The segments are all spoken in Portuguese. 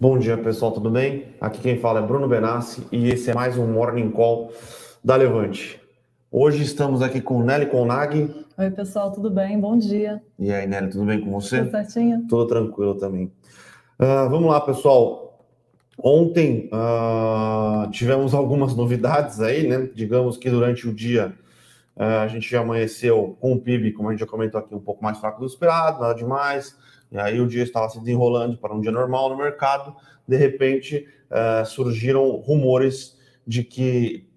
Bom dia, pessoal, tudo bem? Aqui quem fala é Bruno Benassi e esse é mais um Morning Call da Levante. Hoje estamos aqui com Nelly Conag. Oi, pessoal, tudo bem? Bom dia. E aí, Nelly, tudo bem com você? Tudo certinho? Tudo tranquilo também. Uh, vamos lá, pessoal. Ontem uh, tivemos algumas novidades aí, né? Digamos que durante o dia uh, a gente já amanheceu com o PIB, como a gente já comentou aqui, um pouco mais fraco do esperado, nada demais e aí o dia estava se desenrolando para um dia normal no mercado. De repente, uh, surgiram rumores de que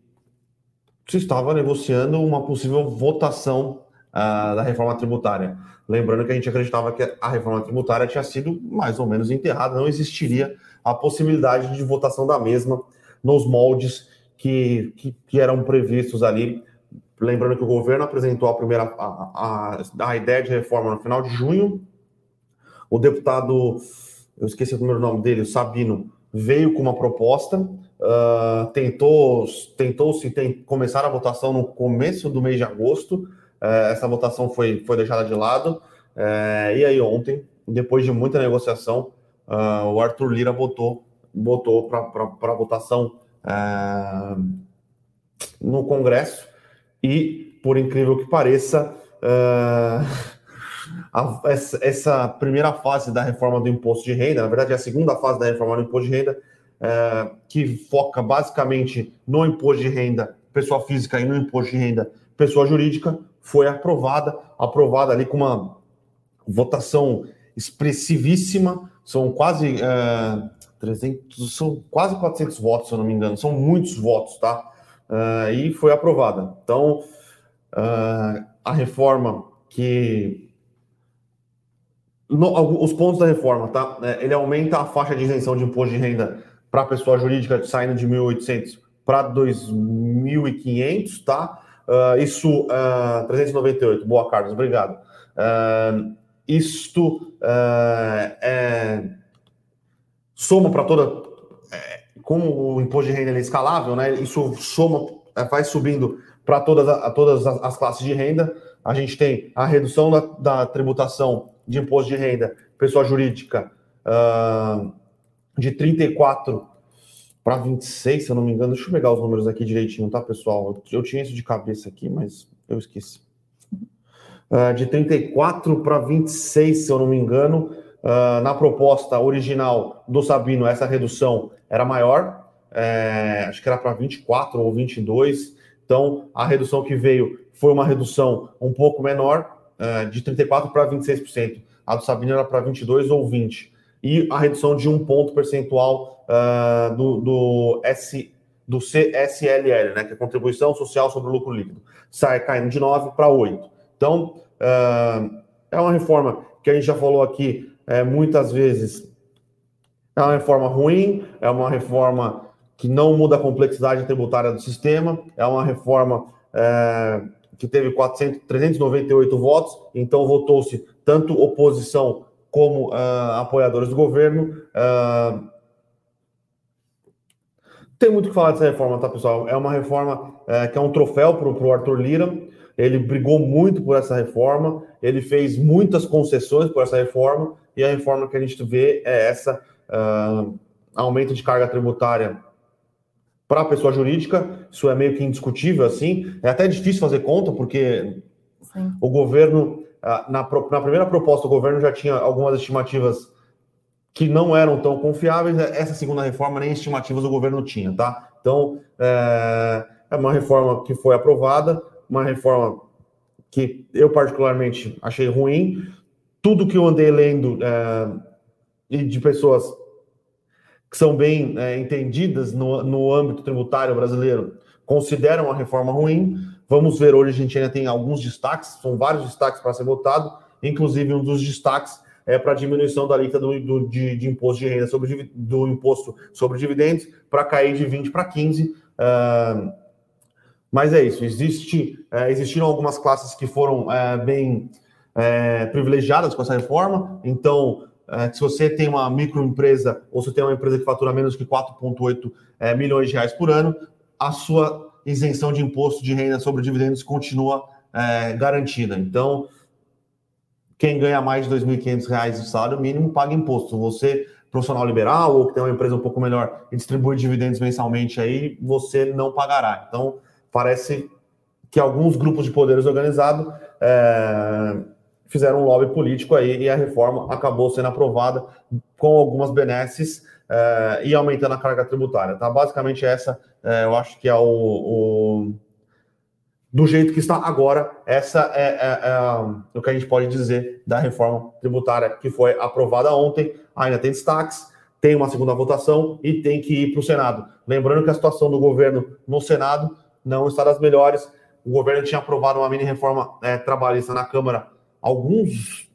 se estava negociando uma possível votação uh, da reforma tributária. Lembrando que a gente acreditava que a reforma tributária tinha sido mais ou menos enterrada, não existiria a possibilidade de votação da mesma nos moldes que, que, que eram previstos ali. Lembrando que o governo apresentou a primeira a, a, a ideia de reforma no final de junho, o deputado, eu esqueci o primeiro nome dele, o Sabino, veio com uma proposta, uh, tentou, tentou se tem, começar a votação no começo do mês de agosto. Uh, essa votação foi, foi deixada de lado. Uh, e aí ontem, depois de muita negociação, uh, o Arthur Lira botou, botou para votação no Congresso. E, por incrível que pareça, a, essa, essa, primeira fase da reforma do imposto de renda, na verdade, é a segunda fase da reforma do imposto de renda, é, que foca basicamente no imposto de renda pessoa física e no imposto de renda pessoa jurídica, foi aprovada, aprovada ali com uma votação expressivíssima, são quase é, 300, são quase 400 votos, se eu não me engano, são muitos votos, tá? É, e foi aprovada. Então, é, a reforma que no, os pontos da reforma, tá? É, ele aumenta a faixa de isenção de imposto de renda para a pessoa jurídica saindo de 1.800 para 2.500, tá? Uh, isso, uh, 398. Boa, Carlos, obrigado. Uh, isto é, soma para toda. É, como o imposto de renda é escalável, né? Isso soma, é, vai subindo para todas, a, todas as classes de renda. A gente tem a redução da, da tributação de imposto de renda, pessoa jurídica, uh, de 34 para 26, se eu não me engano. Deixa eu pegar os números aqui direitinho, tá, pessoal? Eu tinha isso de cabeça aqui, mas eu esqueci. Uh, de 34 para 26, se eu não me engano. Uh, na proposta original do Sabino, essa redução era maior, é, acho que era para 24 ou 22. Então, a redução que veio foi uma redução um pouco menor, uh, de 34% para 26%. A do Sabino era para 22% ou 20%. E a redução de um ponto percentual uh, do, do, S, do CSLL, né, que é Contribuição Social sobre o Lucro Líquido, sai caindo de 9% para 8%. Então, uh, é uma reforma que a gente já falou aqui é, muitas vezes. É uma reforma ruim, é uma reforma que não muda a complexidade tributária do sistema, é uma reforma é, que teve 400, 398 votos, então votou-se tanto oposição como uh, apoiadores do governo. Uh, tem muito que falar dessa reforma, tá, pessoal? É uma reforma uh, que é um troféu para o Arthur Lira. Ele brigou muito por essa reforma, ele fez muitas concessões por essa reforma, e a reforma que a gente vê é essa: uh, aumento de carga tributária para a pessoa jurídica, isso é meio que indiscutível, assim. É até difícil fazer conta, porque Sim. o governo, ah, na, na primeira proposta, o governo já tinha algumas estimativas que não eram tão confiáveis. Essa segunda reforma, nem estimativas o governo tinha, tá? Então, é, é uma reforma que foi aprovada, uma reforma que eu particularmente achei ruim. Tudo que eu andei lendo é, de pessoas que são bem é, entendidas no, no âmbito tributário brasileiro, consideram a reforma ruim. Vamos ver, hoje a gente ainda tem alguns destaques, são vários destaques para ser votado, inclusive um dos destaques é para a diminuição da alíquota do, do, de, de, imposto de renda sobre do imposto sobre dividendos para cair de 20 para 15. Uh, mas é isso, existe, uh, existiram algumas classes que foram uh, bem é, privilegiadas com essa reforma, então é, se você tem uma microempresa ou se tem uma empresa que fatura menos que 4,8 é, milhões de reais por ano, a sua isenção de imposto de renda sobre dividendos continua é, garantida. Então, quem ganha mais de R$ 2.500 de salário mínimo paga imposto. Você profissional liberal ou que tem uma empresa um pouco melhor e distribui dividendos mensalmente aí, você não pagará. Então, parece que alguns grupos de poderes organizados é, fizeram um lobby político aí e a reforma acabou sendo aprovada com algumas benesses é, e aumentando a carga tributária. Tá? Basicamente, essa é, eu acho que é o, o, do jeito que está agora. Essa é, é, é, o que a gente pode dizer da reforma tributária que foi aprovada ontem. Ainda tem destaques, tem uma segunda votação e tem que ir para o Senado. Lembrando que a situação do governo no Senado não está das melhores. O governo tinha aprovado uma mini reforma é, trabalhista na Câmara alguns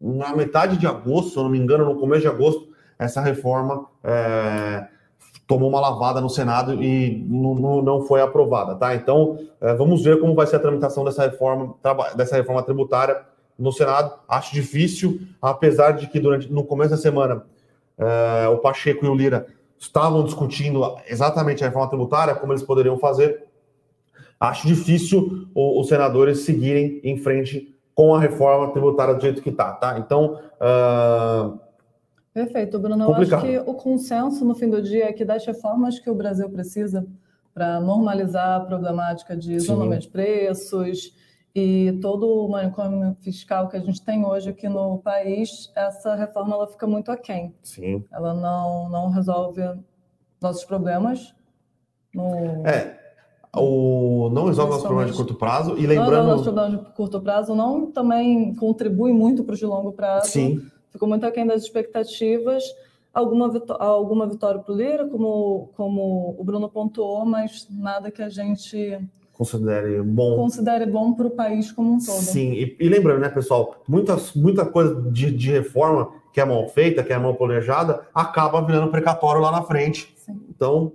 na metade de agosto, se eu não me engano, no começo de agosto, essa reforma é, tomou uma lavada no Senado e não, não foi aprovada, tá? Então, é, vamos ver como vai ser a tramitação dessa reforma, dessa reforma tributária no Senado. Acho difícil, apesar de que durante no começo da semana é, o Pacheco e o Lira estavam discutindo exatamente a reforma tributária, como eles poderiam fazer. Acho difícil os senadores seguirem em frente com a reforma tributária do jeito que está, tá? Então. Uh... Perfeito, Bruno. Complicado. Eu acho que o consenso no fim do dia é que das reformas que o Brasil precisa para normalizar a problemática de isolamento de preços e todo o manicômio fiscal que a gente tem hoje aqui no país, essa reforma ela fica muito aquém. Sim. Ela não, não resolve nossos problemas. No... É, o, não resolve nossos problemas de curto prazo. E lembrando. Não resolve nossos problemas de curto prazo, não também contribui muito para os de longo prazo. Sim. Ficou muito aquém das expectativas. Alguma, vitó alguma vitória para o Lira, como, como o Bruno pontuou, mas nada que a gente considere bom. Considere bom para o país como um todo. Sim, e, e, lembrando, né, pessoal, muitas, muita coisa de, de reforma que é mal feita, que é mal planejada, acaba virando precatório lá na frente. Sim. Então,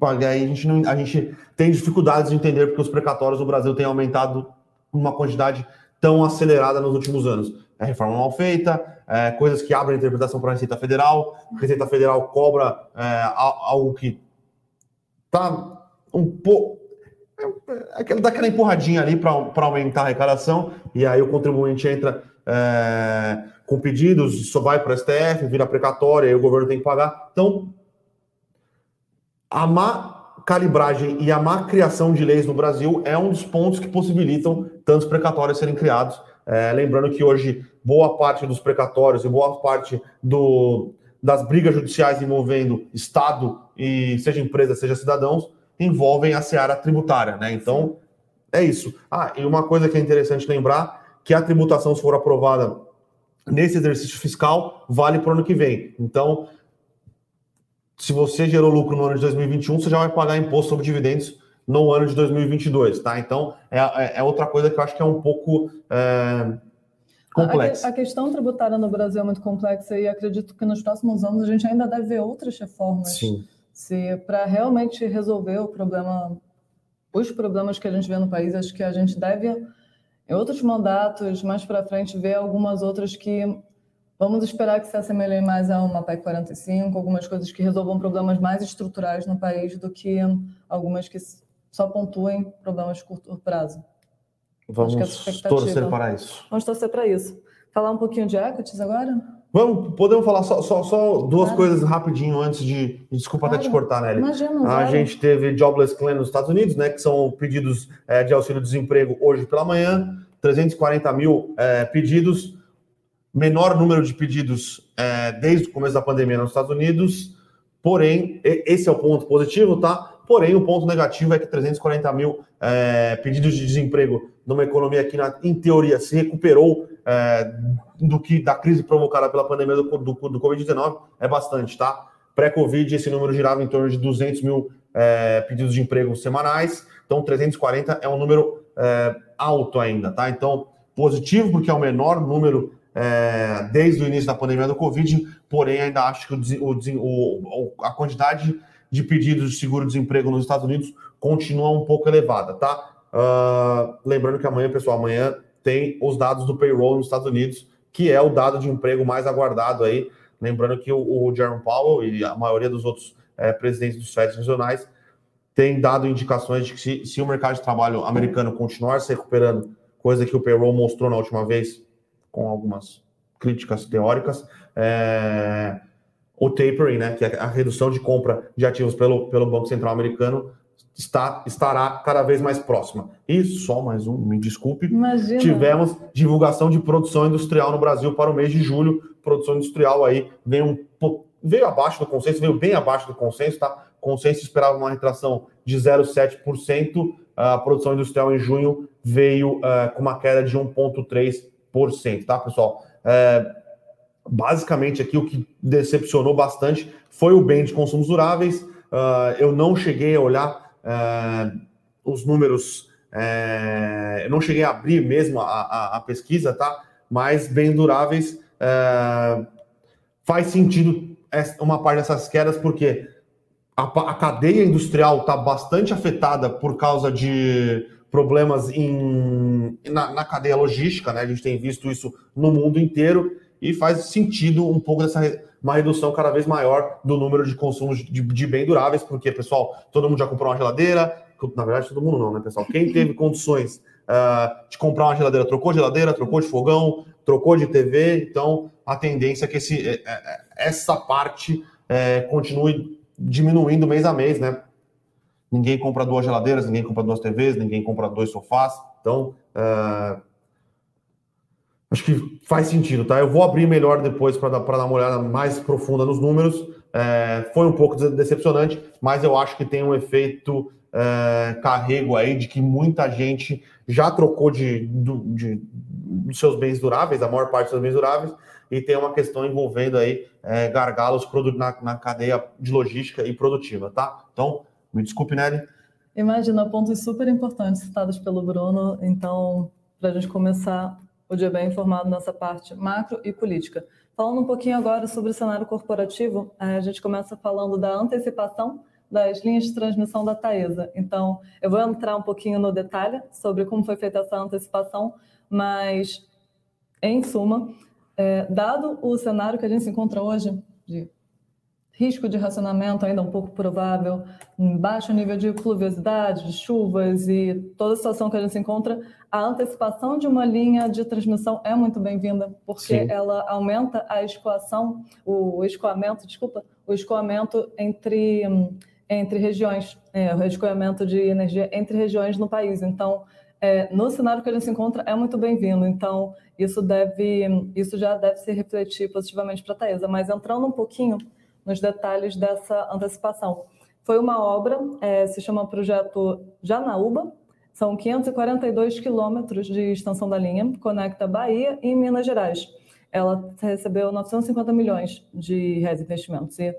a gente, não, a gente tem dificuldades de entender porque os precatórios no Brasil têm aumentado uma quantidade tão acelerada nos últimos anos. É reforma mal feita, é, coisas que abrem interpretação para a Receita Federal, a Receita Federal cobra é, algo que tá um pouco. É, dá aquela empurradinha ali para aumentar a arrecadação, e aí o contribuinte entra é, com pedidos, só vai para o STF, vira precatório, aí o governo tem que pagar. Então, a má calibragem e a má criação de leis no Brasil é um dos pontos que possibilitam tantos precatórios serem criados. É, lembrando que hoje boa parte dos precatórios e boa parte do, das brigas judiciais envolvendo Estado e seja empresa, seja cidadãos, envolvem a seara tributária, né? Então, é isso. Ah, e uma coisa que é interessante lembrar, que a tributação, se for aprovada nesse exercício fiscal, vale para o ano que vem. Então, se você gerou lucro no ano de 2021, você já vai pagar imposto sobre dividendos no ano de 2022, tá? Então, é, é, é outra coisa que eu acho que é um pouco é, complexa. A, a, questão tributária no Brasil é muito complexa e acredito que nos próximos anos a gente ainda deve ver outras reformas. Sim. Se para realmente resolver o problema, os problemas que a gente vê no país, acho que a gente deve, em outros mandatos, mais para frente, ver algumas outras que Vamos esperar que se assemelhem mais a uma PEC 45, algumas coisas que resolvam problemas mais estruturais no país do que algumas que só pontuem problemas de curto prazo. Vamos torcer para isso. Vamos torcer para isso. Falar um pouquinho de equities agora? Vamos, podemos falar só, só, só duas claro. coisas rapidinho antes de. Desculpa claro. até te cortar, Nelly. Imagina, a gente teve Jobless Claim nos Estados Unidos, né? Que são pedidos é, de auxílio-desemprego hoje pela manhã, 340 mil é, pedidos menor número de pedidos é, desde o começo da pandemia nos Estados Unidos, porém, esse é o ponto positivo, tá? Porém, o ponto negativo é que 340 mil é, pedidos de desemprego numa economia que, na, em teoria, se recuperou é, do que da crise provocada pela pandemia do, do, do Covid-19 é bastante, tá? Pré-Covid, esse número girava em torno de 200 mil é, pedidos de emprego semanais, então 340 é um número é, alto ainda, tá? Então, positivo, porque é o menor número é, desde o início da pandemia do Covid, porém ainda acho que o, o, a quantidade de pedidos de seguro-desemprego nos Estados Unidos continua um pouco elevada, tá? Uh, lembrando que amanhã, pessoal, amanhã tem os dados do payroll nos Estados Unidos, que é o dado de emprego mais aguardado aí. Lembrando que o, o Jerome Powell e a maioria dos outros é, presidentes dos FED regionais têm dado indicações de que se, se o mercado de trabalho americano continuar se recuperando, coisa que o payroll mostrou na última vez, com algumas críticas teóricas, é, o tapering, né, que é a redução de compra de ativos pelo, pelo Banco Central americano, está, estará cada vez mais próxima. E só mais um, me desculpe, Imagina. tivemos divulgação de produção industrial no Brasil para o mês de julho. Produção industrial aí veio, um, veio abaixo do consenso, veio bem abaixo do consenso, tá? O consenso esperava uma retração de 0,7%, a produção industrial em junho veio uh, com uma queda de 1,3%, tá, pessoal? É, basicamente aqui o que decepcionou bastante foi o bem de consumos duráveis. Uh, eu não cheguei a olhar uh, os números, uh, eu não cheguei a abrir mesmo a, a, a pesquisa, tá? Mas bem duráveis faz sentido uma parte dessas quedas, porque a, a cadeia industrial está bastante afetada por causa de problemas em, na, na, cadeia logística, né? A gente tem visto isso no mundo inteiro e faz sentido um pouco dessa uma redução cada vez maior do número de consumos de, de bem duráveis, porque, pessoal, todo mundo já comprou uma geladeira, na verdade, todo mundo não, né, pessoal? Quem teve condições uh, de comprar uma geladeira, trocou geladeira, trocou de fogão, trocou de TV, então a tendência é que esse, é, é, essa parte é, continue diminuindo mês a mês, né? Ninguém compra duas geladeiras, ninguém compra duas TVs, ninguém compra dois sofás, então uh, Acho que faz sentido, tá? Eu vou abrir melhor depois para dar, dar uma olhada mais profunda nos números. É, foi um pouco decepcionante, mas eu acho que tem um efeito é, carrego aí de que muita gente já trocou de, de, seus bens duráveis, a maior parte dos seus bens duráveis, e tem uma questão envolvendo aí gargalos na, na cadeia de logística e produtiva, tá? Então, me desculpe, Nelly. Imagina, pontos super importantes citados pelo Bruno. Então, para a gente começar o dia bem informado nessa parte macro e política. Falando um pouquinho agora sobre o cenário corporativo, a gente começa falando da antecipação das linhas de transmissão da Taesa. Então, eu vou entrar um pouquinho no detalhe sobre como foi feita essa antecipação, mas, em suma, é, dado o cenário que a gente se encontra hoje, risco de racionamento ainda um pouco provável, baixo nível de pluviosidade, de chuvas e toda a situação que a gente se encontra, a antecipação de uma linha de transmissão é muito bem-vinda, porque Sim. ela aumenta a escoação, o escoamento, desculpa, o escoamento entre, entre regiões, é, o escoamento de energia entre regiões no país. Então, é, no cenário que a gente se encontra, é muito bem-vindo. Então, isso deve, isso já deve se refletir positivamente para a Taesa. Mas entrando um pouquinho nos detalhes dessa antecipação. Foi uma obra, é, se chama Projeto Janaúba, são 542 quilômetros de extensão da linha, conecta Bahia e Minas Gerais. Ela recebeu 950 milhões de reais investimentos e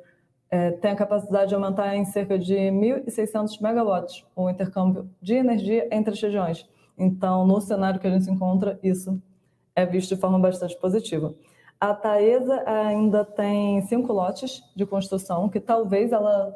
é, tem a capacidade de aumentar em cerca de 1.600 megawatts o intercâmbio de energia entre as regiões. Então, no cenário que a gente se encontra, isso é visto de forma bastante positiva. A Taesa ainda tem cinco lotes de construção, que talvez ela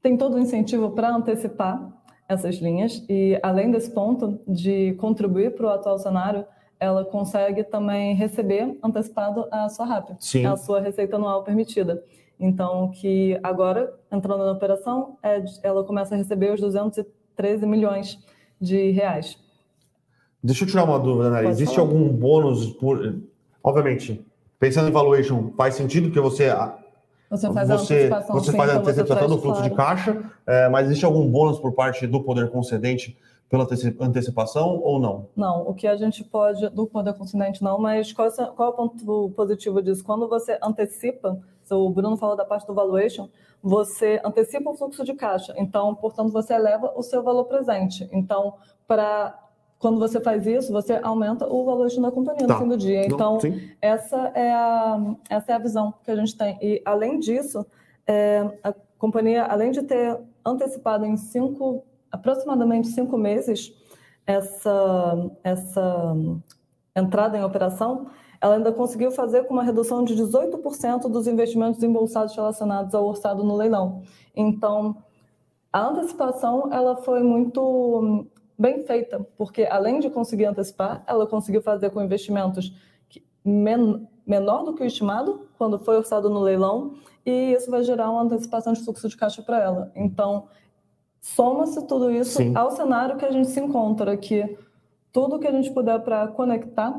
tem todo o incentivo para antecipar essas linhas. E, além desse ponto de contribuir para o atual cenário, ela consegue também receber antecipado a sua RAP, Sim. a sua receita anual permitida. Então, que agora, entrando na operação, é, ela começa a receber os 213 milhões de reais. Deixa eu tirar uma dúvida, Nari. Existe algum bônus por Obviamente, pensando em valuation, faz sentido porque você você faz a antecipação, você faz a antecipação do fluxo claro. de caixa, é, mas existe algum bônus por parte do poder concedente pela antecipação ou não? Não, o que a gente pode, do poder concedente não, mas qual, é, qual é o ponto positivo disso? Quando você antecipa, o Bruno falou da parte do valuation, você antecipa o fluxo de caixa, então, portanto, você eleva o seu valor presente. Então, para quando você faz isso, você aumenta o valor da companhia tá. no fim do dia. Então, Não, essa é, a, essa é a visão que a gente tem. E, além disso, é, a companhia, além de ter antecipado em cinco, aproximadamente cinco meses essa, essa entrada em operação, ela ainda conseguiu fazer com uma redução de 18% dos investimentos embolsados relacionados ao orçado no leilão. Então, a antecipação ela foi muito bem feita, porque além de conseguir antecipar, ela conseguiu fazer com investimentos men menor do que o estimado quando foi orçado no leilão, e isso vai gerar uma antecipação de fluxo de caixa para ela. Então, soma-se tudo isso Sim. ao cenário que a gente se encontra, que tudo que a gente puder para conectar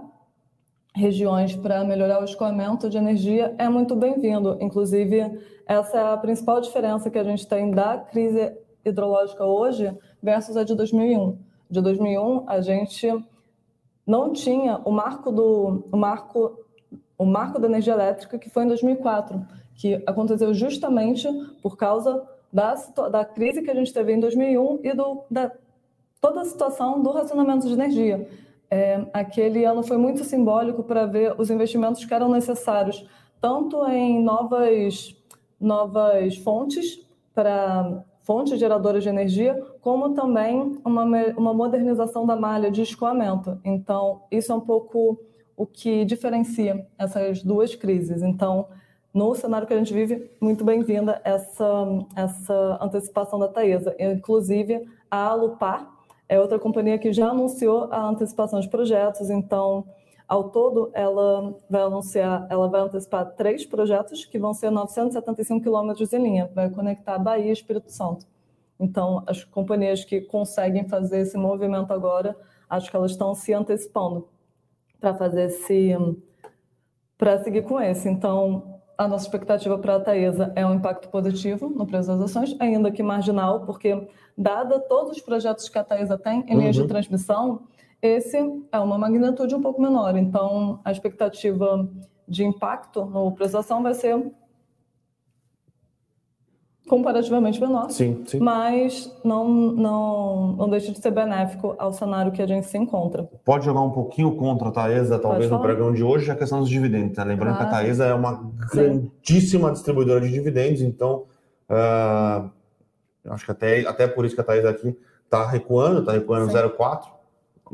regiões para melhorar o escoamento de energia é muito bem-vindo. Inclusive, essa é a principal diferença que a gente tem da crise hidrológica hoje versus a de 2001. De 2001, a gente não tinha o marco do o marco o marco da energia elétrica que foi em 2004, que aconteceu justamente por causa da, da crise que a gente teve em 2001 e do, da toda a situação do racionamento de energia. É, aquele ano foi muito simbólico para ver os investimentos que eram necessários, tanto em novas, novas fontes para fontes geradoras de energia, como também uma, uma modernização da malha de escoamento. Então, isso é um pouco o que diferencia essas duas crises. Então, no cenário que a gente vive, muito bem-vinda essa, essa antecipação da Taesa. Inclusive, a Alupar é outra companhia que já anunciou a antecipação de projetos, então, ao todo, ela vai anunciar, ela vai antecipar três projetos que vão ser 975 quilômetros em linha, vai conectar Bahia e Espírito Santo. Então, as companhias que conseguem fazer esse movimento agora, acho que elas estão se antecipando para fazer esse, para seguir com esse. Então, a nossa expectativa para a Taesa é um impacto positivo no preço das ações, ainda que marginal, porque dada todos os projetos que a Taesa tem em linhas uhum. de transmissão, esse é uma magnitude um pouco menor. Então, a expectativa de impacto no preço da ação vai ser comparativamente menor, sim, sim. mas não, não, não deixa de ser benéfico ao cenário que a gente se encontra. Pode jogar um pouquinho contra a Taesa, talvez no pregão de hoje, a questão dos dividendos. Né? Lembrando ah, que a Taesa é uma grandíssima sim. distribuidora de dividendos, então uh, acho que até, até por isso que a Taesa aqui está recuando, está recuando 0,4%, a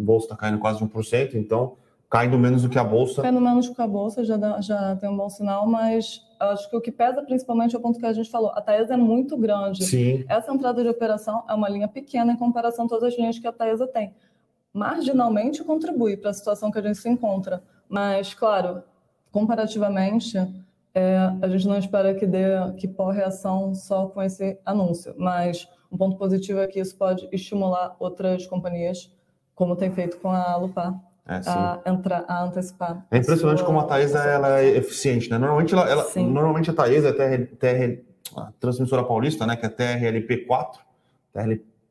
bolsa está caindo quase 1%, então caindo menos do que a bolsa. Caindo menos do que a bolsa já, dá, já tem um bom sinal, mas acho que o que pesa principalmente é o ponto que a gente falou. A Taesa é muito grande. Sim. Essa entrada de operação é uma linha pequena em comparação a todas as linhas que a Taesa tem. Marginalmente contribui para a situação que a gente se encontra, mas, claro, comparativamente, é, a gente não espera que dê que por reação só com esse anúncio, mas um ponto positivo é que isso pode estimular outras companhias, como tem feito com a Lupar, é, a, entrar, a antecipar. É impressionante sua... como a Taesa ela é eficiente, né? Normalmente, ela, ela normalmente a Taesa é TR, TR, a transmissora paulista, né? Que é TRLP4,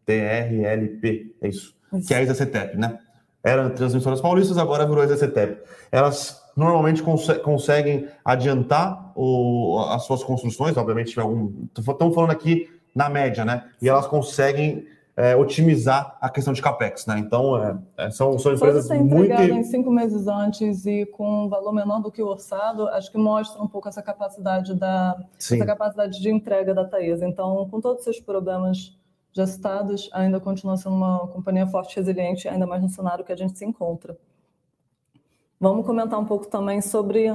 TRLP, é isso, isso. que é a ExaCetep, né? Era transmissoras paulistas, agora virou ExaCetep. Elas normalmente cons conseguem adiantar o, as suas construções, obviamente, algum. Estamos falando aqui na média, né? E elas conseguem é, otimizar a questão de capex, né? Então é, é são, são empresas Só muito em cinco meses antes e com um valor menor do que o orçado, acho que mostra um pouco essa capacidade da essa capacidade de entrega da Taesa. Então, com todos esses problemas já citados, ainda continua sendo uma companhia forte, e resiliente, ainda mais no cenário que a gente se encontra. Vamos comentar um pouco também sobre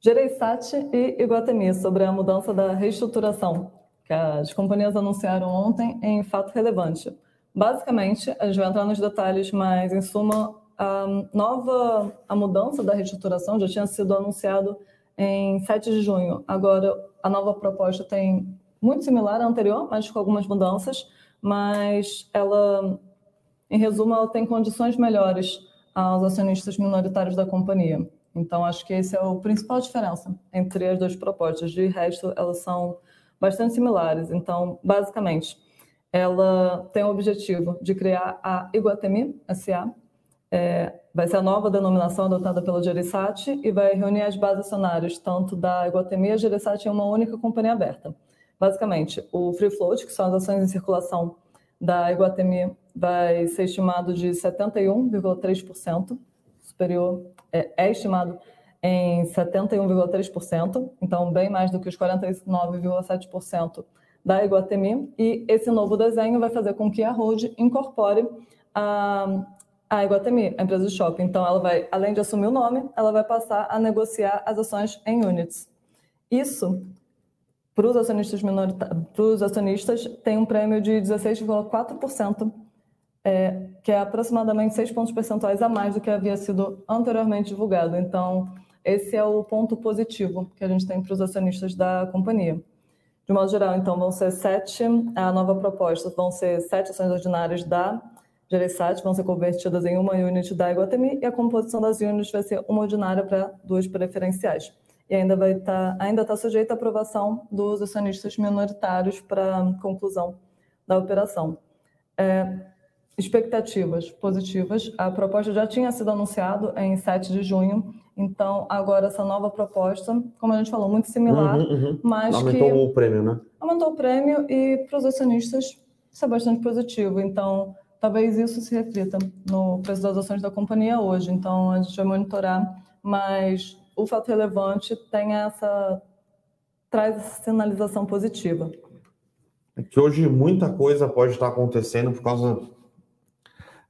Gereissati e Iguatemi, sobre a mudança da reestruturação que as companhias anunciaram ontem em fato relevante. Basicamente, a gente vai entrar nos detalhes, mas em suma, a nova a mudança da reestruturação já tinha sido anunciado em 7 de junho. Agora, a nova proposta tem muito similar à anterior, mas com algumas mudanças, mas ela, em resumo, ela tem condições melhores aos acionistas minoritários da companhia. Então, acho que esse é o principal diferença entre as duas propostas. De resto, elas são bastante similares. Então, basicamente, ela tem o objetivo de criar a Iguatemi SA, é, vai ser a nova denominação adotada pela Geresat e vai reunir as bases acionárias, tanto da Iguatemi e a em uma única companhia aberta. Basicamente, o free float, que são as ações em circulação da Iguatemi, vai ser estimado de 71,3%, superior, é, é estimado em 71,3%, então bem mais do que os 49,7% da Iguatemi, e esse novo desenho vai fazer com que a Road incorpore a, a Iguatemi, a empresa de shopping. Então, ela vai, além de assumir o nome, ela vai passar a negociar as ações em units. Isso, para os acionistas, os acionistas tem um prêmio de 16,4%, é, que é aproximadamente 6 pontos percentuais a mais do que havia sido anteriormente divulgado. Então, esse é o ponto positivo que a gente tem para os acionistas da companhia. De modo geral, então, vão ser sete, a nova proposta vão ser sete ações ordinárias da Gereissat vão ser convertidas em uma unit da Iguatemi e a composição das units vai ser uma ordinária para duas preferenciais. E ainda vai estar, tá, ainda está sujeita à aprovação dos acionistas minoritários para conclusão da operação. É, expectativas positivas. A proposta já tinha sido anunciada em 7 de junho, então agora essa nova proposta, como a gente falou, muito similar, uhum, uhum. mas aumentou que... o prêmio, né? Aumentou o prêmio e para os acionistas isso é bastante positivo. Então, talvez isso se reflita no preço das ações da companhia hoje. Então, a gente vai monitorar, mas o fato relevante tem essa traz essa sinalização positiva. É que hoje muita coisa pode estar acontecendo por causa.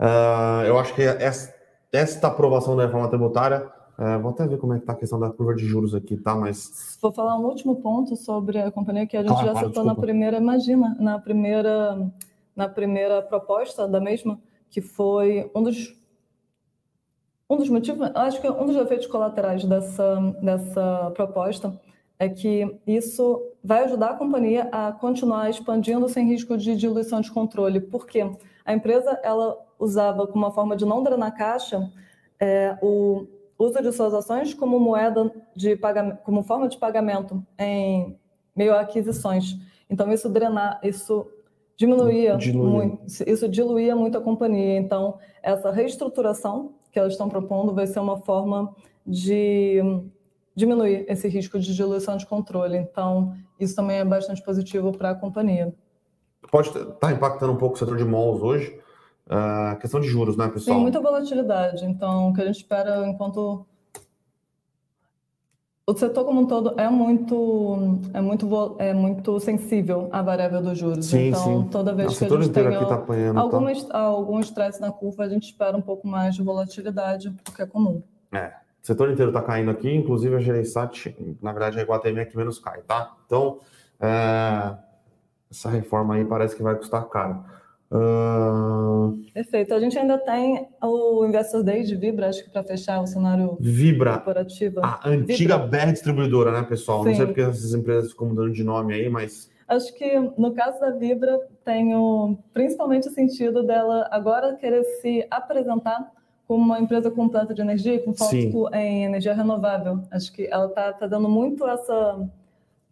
Uh, eu acho que esta aprovação da reforma tributária. Uh, vou até ver como é que está a questão da curva de juros aqui, tá? Mas. Vou falar um último ponto sobre a companhia que a gente claro, já claro, citou desculpa. na primeira, imagina, na primeira, na primeira proposta da mesma, que foi um dos um dos motivos, acho que um dos efeitos colaterais dessa, dessa proposta é que isso vai ajudar a companhia a continuar expandindo sem risco de diluição de controle, porque a empresa ela usava como uma forma de não drenar caixa é, o uso de suas ações como moeda de pagamento, como forma de pagamento em meio a aquisições. Então isso drenar, isso diminuía Diluía. muito, isso diluía muito a companhia. Então essa reestruturação que elas estão propondo vai ser uma forma de diminuir esse risco de diluição de controle. Então, isso também é bastante positivo para a companhia. Pode estar tá impactando um pouco o setor de malls hoje. A uh, questão de juros, né, pessoal? Tem muita volatilidade. Então, o que a gente espera enquanto o setor como um todo é muito é muito é muito sensível à variável dos juros. Sim, então, sim. toda vez Nossa, que a gente tem tá apanhando, algumas, tá? algum estresse na curva, a gente espera um pouco mais de volatilidade, o que é comum. É. O setor inteiro está caindo aqui, inclusive a Gereissat, na verdade a Iguatemi é que menos cai, tá? Então, é, essa reforma aí parece que vai custar caro. Uh... Perfeito. A gente ainda tem o Investor Day de Vibra, acho que para fechar o cenário Vibra, corporativo. A antiga Vibra. BR Distribuidora, né, pessoal? Sim. Não sei porque essas empresas ficam mudando de nome aí, mas. Acho que no caso da Vibra tem o, principalmente o sentido dela agora querer se apresentar como uma empresa com planta de energia, com foco em energia renovável. Acho que ela está tá dando muito essa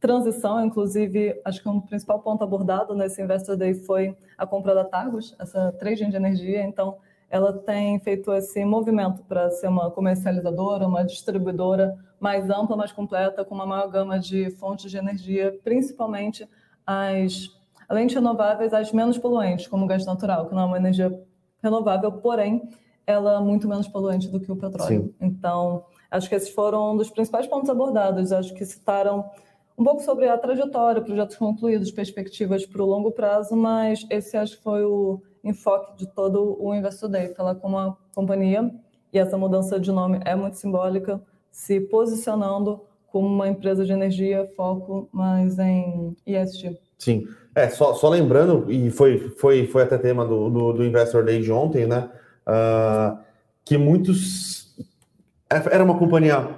transição, inclusive, acho que um principal ponto abordado nesse Investor Day foi a compra da Targus, essa trading de energia. Então, ela tem feito esse movimento para ser uma comercializadora, uma distribuidora mais ampla, mais completa, com uma maior gama de fontes de energia, principalmente as, além de renováveis, as menos poluentes, como o gás natural, que não é uma energia renovável, porém, ela é muito menos poluente do que o petróleo. Sim. Então, acho que esses foram um dos principais pontos abordados. Acho que citaram um pouco sobre a trajetória, projetos concluídos, perspectivas para o longo prazo, mas esse acho que foi o enfoque de todo o Investor Day, falar com uma companhia, e essa mudança de nome é muito simbólica, se posicionando como uma empresa de energia, foco mais em ESG. Sim, é, só, só lembrando, e foi, foi, foi até tema do, do, do Investor Day de ontem, né, uh, que muitos... É, era uma companhia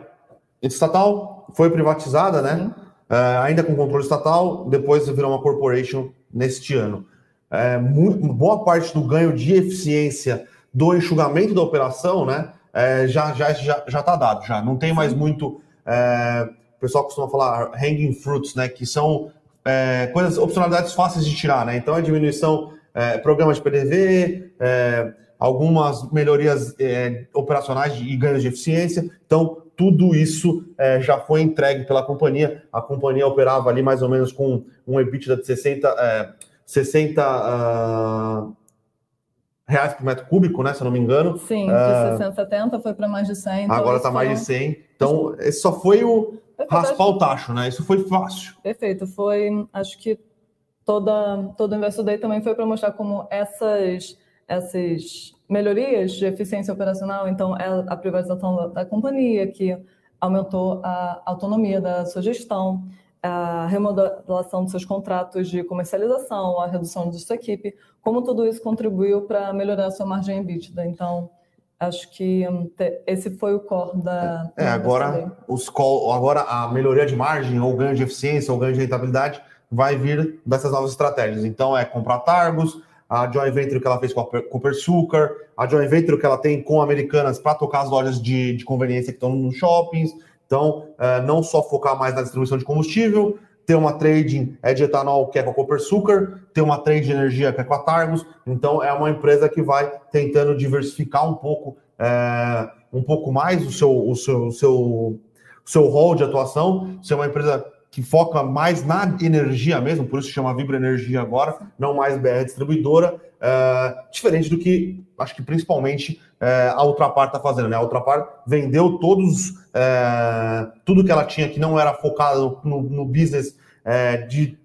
estatal, foi privatizada, né, Sim uh, ainda com controle estatal, depois virou uma corporation neste ano. É, muito, boa parte do ganho de eficiência do enxugamento da operação, né, é, já já já já está dado, já não tem mais muito. É, o pessoal costuma falar hanging fruits, né, que são é, coisas, opcionalidades fáceis de tirar, né. Então, a diminuição, é, programa de PDV, é, algumas melhorias operacionais e ganhos de eficiência. Então, tudo isso é, já foi entregue pela companhia. A companhia operava ali mais ou menos com um EBITDA de 60, é, 60 uh, reais por metro cúbico, né? Se eu não me engano. Sim, de uh, 60, 70 foi para mais de 100. Então agora está mais de 100. Então, esse só foi o Perfeito, raspar o tacho, né? Isso foi fácil. Perfeito. Foi, acho que toda, todo o Investor Day também foi para mostrar como essas, essas melhorias de eficiência operacional, então é a privatização da companhia, que aumentou a autonomia da sua gestão, a remodelação dos seus contratos de comercialização, a redução de sua equipe, como tudo isso contribuiu para melhorar a sua margem EBITDA. Então, acho que hum, esse foi o core da. É, agora, os call, agora a melhoria de margem, ou ganho de eficiência, ou ganho de rentabilidade, vai vir dessas novas estratégias. Então, é comprar targos, a joint venture que ela fez com a Cooper Sucar, a joint venture que ela tem com Americanas para tocar as lojas de, de conveniência que estão nos shoppings. Então, é, não só focar mais na distribuição de combustível, ter uma trading é de etanol que é com a Cooper Sucar, ter uma trade de energia que é com a Targus. Então, é uma empresa que vai tentando diversificar um pouco, é, um pouco mais o seu, o seu, o seu, o seu rol de atuação, ser uma empresa que foca mais na energia mesmo, por isso chama Vibra Energia agora, não mais BR distribuidora, é, diferente do que acho que principalmente é, a Ultrapar está fazendo, né? A Ultrapar vendeu todos é, tudo que ela tinha que não era focado no, no business de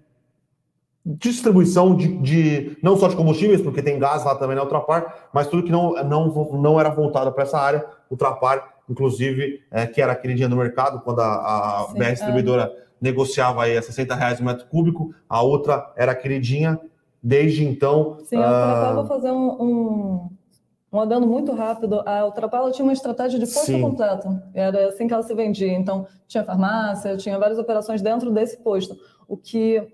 distribuição de, de, não só de combustíveis, porque tem gás lá também na Ultrapar, mas tudo que não, não, não era voltado para essa área, Ultrapar, inclusive, que era aquele dia no mercado, quando a, a BR distribuidora negociava aí a 60 reais o metro cúbico, a outra era queridinha, desde então... Sim, eu vou fazer um, um, adendo muito rápido. A Ultrapala tinha uma estratégia de posto Sim. completo, era assim que ela se vendia, então tinha farmácia, tinha várias operações dentro desse posto, o que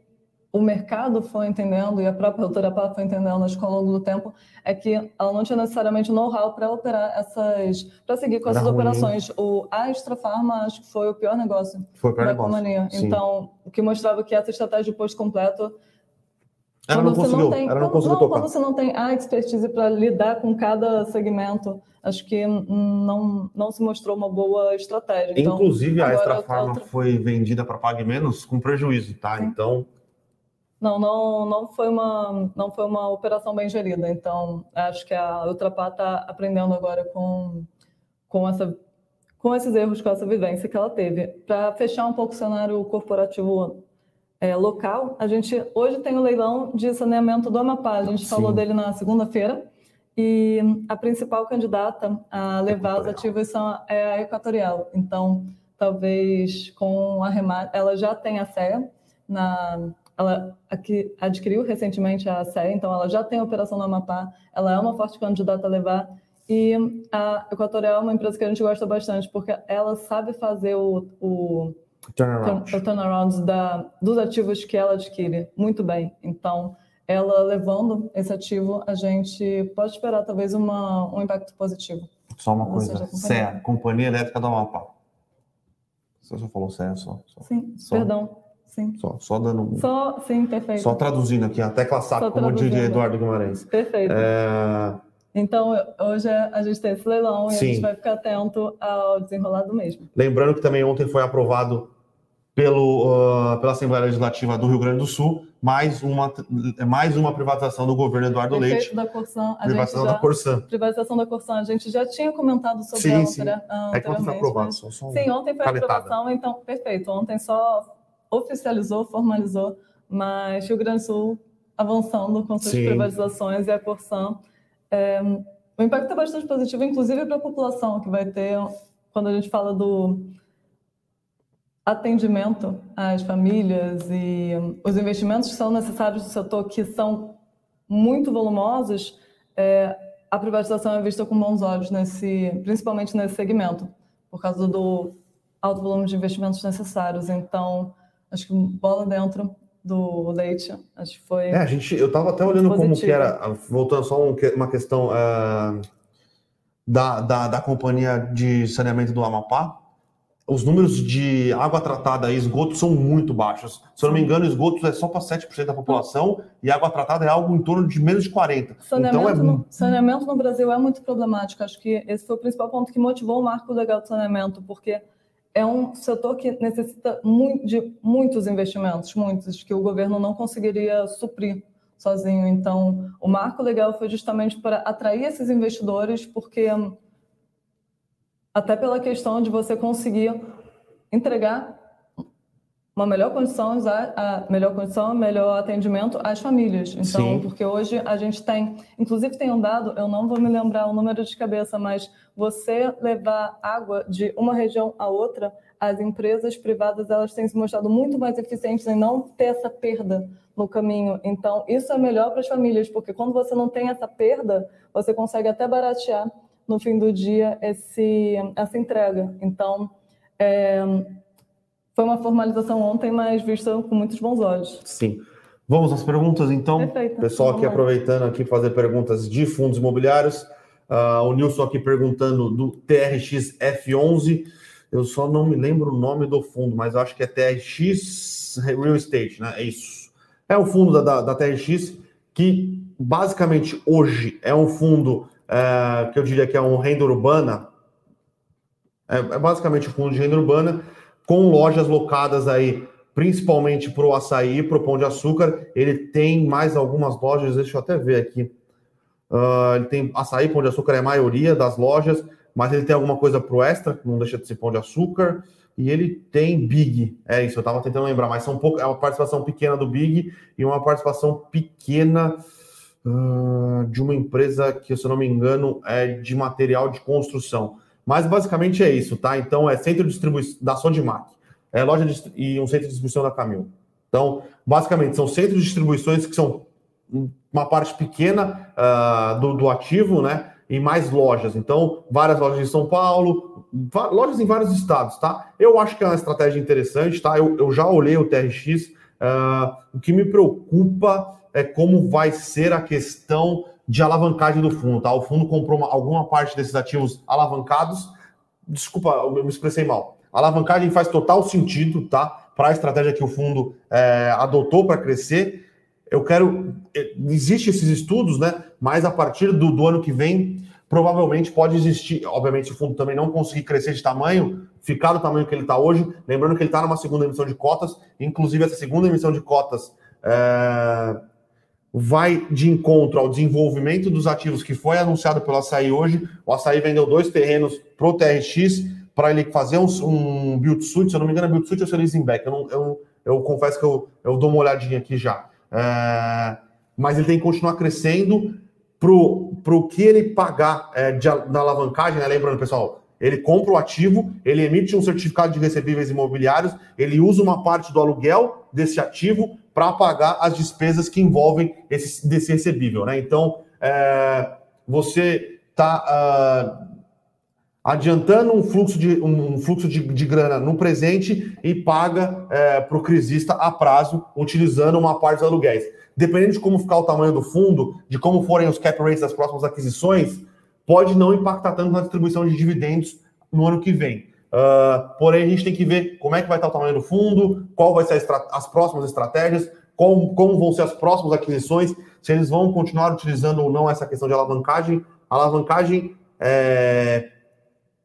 o mercado foi entendendo e a própria Ultrapar foi entendendo acho que ao longo do tempo é que ela não tinha necessariamente know-how para operar essas para seguir com Era essas ruim. operações o a Extra Farma acho que foi o pior negócio foi o pior da negócio. companhia Sim. então o que mostrava que essa estratégia de posto completo ela não conseguiu, não tem, ela não conseguiu não. Quando você não tem a expertise para lidar com cada segmento, acho que não, não se mostrou uma boa estratégia. Então, Inclusive, a Extra Farma outra... foi vendida para Pague Menos com prejuízo, tá? Sim. Então, não, não, não foi uma, não foi uma operação bem gerida. Então, acho que a Ultrapar está aprendendo agora com, com essa com esses erros, com essa vivência que ela teve. Para fechar um pouco o cenário corporativo é, local, a gente hoje tem o leilão de saneamento do Amapá. A gente Sim. falou dele na segunda-feira. E a principal candidata a levar os ativos são, é a Equatorial. Então, talvez com a remate, ela já tem a CEA na ela adquiriu recentemente a SE, então ela já tem operação no Amapá, ela é uma forte candidata a levar. E a Equatorial é uma empresa que a gente gosta bastante, porque ela sabe fazer o, o, turnaround. o turnaround da, dos ativos que ela adquire muito bem. Então, ela levando esse ativo, a gente pode esperar talvez uma, um impacto positivo. Só uma coisa, CEA, Companhia Elétrica do Amapá. Você só falou CEA só. só. Sim, só. perdão. Sim. Só, só dando. Só, sim, perfeito. Só traduzindo aqui, a tecla saco, como diria Eduardo Guimarães. Perfeito. É... Então, hoje a gente tem esse leilão sim. e a gente vai ficar atento ao desenrolar do mesmo. Lembrando que também ontem foi aprovado pelo, uh, pela Assembleia Legislativa do Rio Grande do Sul mais uma, mais uma privatização do governo Eduardo Perfeito Leite. Da Corsan, privatização já, da Corsan. Privatização da Corsan. A gente já tinha comentado sobre sim, ela sim. anteriormente. É que ontem foi aprovado. Mas... Só, sim, ontem foi a aprovação, então, perfeito. Ontem só oficializou, formalizou, mas Rio Grande do Sul avançando com suas Sim. privatizações e a Corsan. É, o impacto é bastante positivo, inclusive para a população, que vai ter, quando a gente fala do atendimento às famílias e os investimentos que são necessários no setor, que são muito volumosos, é, a privatização é vista com bons olhos, nesse, principalmente nesse segmento, por causa do alto volume de investimentos necessários. Então, acho que bola dentro do leite, acho que foi. É, a gente, eu estava até olhando positivo. como que era, voltando só um, uma questão uh, da, da, da companhia de saneamento do Amapá. Os números de água tratada e esgoto são muito baixos. Se eu não me engano, esgoto é só para 7% da população e água tratada é algo em torno de menos de 40%. Saneamento, então é... no, saneamento no Brasil é muito problemático. Acho que esse foi o principal ponto que motivou o marco legal de saneamento, porque é um setor que necessita muito, de muitos investimentos, muitos, que o governo não conseguiria suprir sozinho. Então, o marco legal foi justamente para atrair esses investidores, porque até pela questão de você conseguir entregar uma melhor condição, a melhor condição, melhor atendimento às famílias. Então, Sim. porque hoje a gente tem, inclusive tem um dado, eu não vou me lembrar o número de cabeça, mas você levar água de uma região a outra, as empresas privadas elas têm se mostrado muito mais eficientes em não ter essa perda no caminho. Então, isso é melhor para as famílias, porque quando você não tem essa perda, você consegue até baratear no fim do dia esse, essa entrega. Então, é, foi uma formalização ontem, mas vista com muitos bons olhos. Sim. Vamos às perguntas, então. Perfeito. Pessoal aqui aproveitando aqui fazer perguntas de fundos imobiliários. Uh, o Nilson aqui perguntando do TRX F11. Eu só não me lembro o nome do fundo, mas eu acho que é TRX Real Estate, né? É isso. É o fundo da, da, da TRX que basicamente hoje é um fundo é, que eu diria que é um renda urbana. É, é basicamente um fundo de renda urbana com lojas locadas aí principalmente para o açaí, para o pão de açúcar. Ele tem mais algumas lojas, deixa eu até ver aqui. Uh, ele tem açaí, pão de açúcar é a maioria das lojas, mas ele tem alguma coisa para o extra, não deixa de ser pão de açúcar. E ele tem Big, é isso, eu estava tentando lembrar, mas são pouco, é uma participação pequena do Big e uma participação pequena uh, de uma empresa que, se eu não me engano, é de material de construção. Mas basicamente é isso, tá? Então é centro de distribuição da Sodimac é, loja e um centro de distribuição da Camil. Então, basicamente, são centros de distribuições que são uma parte pequena uh, do, do, ativo, né? E mais lojas. Então, várias lojas em São Paulo, lojas em vários estados, tá? Eu acho que é uma estratégia interessante, tá? Eu, eu já olhei o TRX. Uh, ah, o que me preocupa é como vai ser a questão de alavancagem do fundo, tá? O fundo comprou uma, alguma parte desses ativos alavancados. Desculpa, eu me expressei mal a alavancagem faz total sentido, tá? Para a estratégia que o fundo é, adotou para crescer. Eu quero. É, Existem esses estudos, né? Mas a partir do, do ano que vem, provavelmente pode existir. Obviamente, o fundo também não conseguir crescer de tamanho, ficar do tamanho que ele está hoje. Lembrando que ele está numa segunda emissão de cotas, inclusive essa segunda emissão de cotas é, vai de encontro ao desenvolvimento dos ativos que foi anunciado pelo Açaí hoje. O Açaí vendeu dois terrenos para o TRX para ele fazer um, um build suit, se eu não me engano, é build suit ou se é leasing. Eu, não, eu, eu confesso que eu, eu dou uma olhadinha aqui já. É, mas ele tem que continuar crescendo para o que ele pagar é, de, alavancagem, né? Lembrando, pessoal, ele compra o ativo, ele emite um certificado de recebíveis imobiliários, ele usa uma parte do aluguel desse ativo para pagar as despesas que envolvem esse, desse recebível, né? Então, é, você está uh, ah, adiantando um fluxo de, um fluxo de, de grana no presente e paga é, para o crisista a prazo, utilizando uma parte dos aluguéis. Dependendo de como ficar o tamanho do fundo, de como forem os cap rates das próximas aquisições, pode não impactar tanto na distribuição de dividendos no ano que vem. Uh, porém, a gente tem que ver como é que vai estar o tamanho do fundo, qual vai ser as próximas estratégias, como, como vão ser as próximas aquisições, se eles vão continuar utilizando ou não essa questão de alavancagem. Alavancagem é,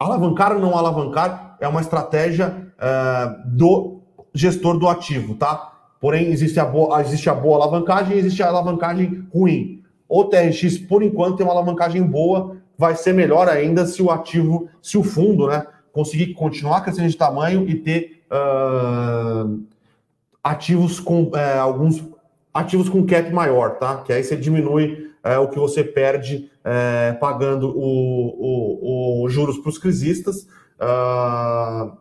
Alavancar ou não alavancar é uma estratégia uh, do gestor do ativo, tá? Porém, existe a, boa, existe a boa alavancagem e existe a alavancagem ruim. O TRX, por enquanto, tem uma alavancagem boa, vai ser melhor ainda se o ativo, se o fundo, né, conseguir continuar crescendo de tamanho e ter uh, ativos com uh, alguns ativos com cap maior, tá? Que aí você diminui é, o que você perde é, pagando o, o, o juros para os crisistas uh,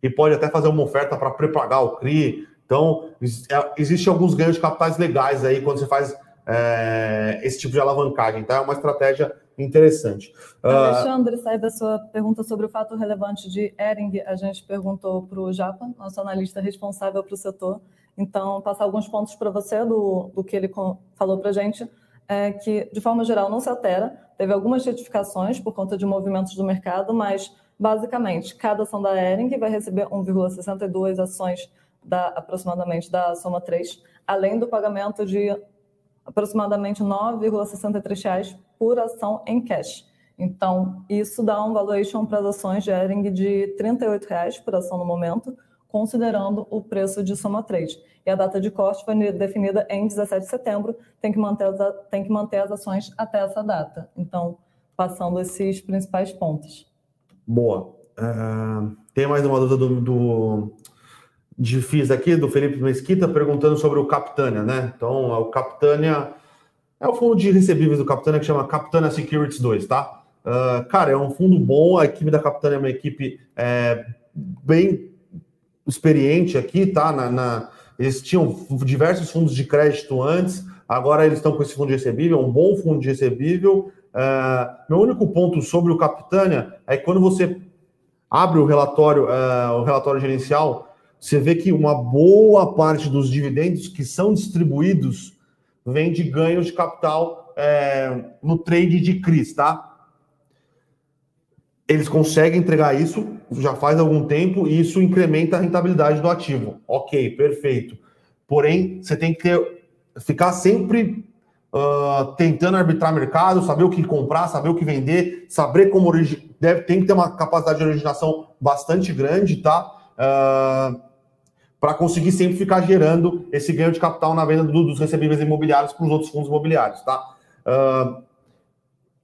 e pode até fazer uma oferta para prepagar o CRI. Então, é, existem alguns ganhos de capitais legais aí quando você faz é, esse tipo de alavancagem, tá? É uma estratégia interessante. Uh, Alexandre, sai da sua pergunta sobre o fato relevante de Ering, a gente perguntou para o Japa, nosso analista responsável para o setor. Então, passar alguns pontos para você do, do que ele falou para a gente é que, de forma geral, não se altera. Teve algumas retificações por conta de movimentos do mercado, mas, basicamente, cada ação da Ering vai receber 1,62 ações da, aproximadamente da soma 3, além do pagamento de aproximadamente R$ 9,63 por ação em cash. Então, isso dá um valuation para as ações de Ering de R$ 38,00 por ação no momento, considerando o preço de soma 3. E a data de corte foi definida em 17 de setembro, tem que manter as, tem que manter as ações até essa data. Então, passando esses principais pontos. Boa. Uh, tem mais uma dúvida do, do de FIS aqui, do Felipe Mesquita, perguntando sobre o Capitânia, né? Então, o Capitânia é o fundo de recebíveis do Capitânia que chama Capitânia Securities 2, tá? Uh, cara, é um fundo bom, a equipe da Capitânia é uma equipe é, bem experiente aqui, tá? Na, na, eles tinham diversos fundos de crédito antes, agora eles estão com esse fundo de recebível, um bom fundo de recebível. Uh, meu único ponto sobre o Capitânia é que quando você abre o relatório, uh, o relatório gerencial, você vê que uma boa parte dos dividendos que são distribuídos vem de ganhos de capital é, no trade de CRIs, tá? Eles conseguem entregar isso já faz algum tempo e isso incrementa a rentabilidade do ativo. Ok, perfeito. Porém, você tem que ter, ficar sempre uh, tentando arbitrar mercado, saber o que comprar, saber o que vender, saber como deve tem que ter uma capacidade de originação bastante grande, tá? Uh, para conseguir sempre ficar gerando esse ganho de capital na venda do, dos recebíveis imobiliários para os outros fundos imobiliários, tá? Uh,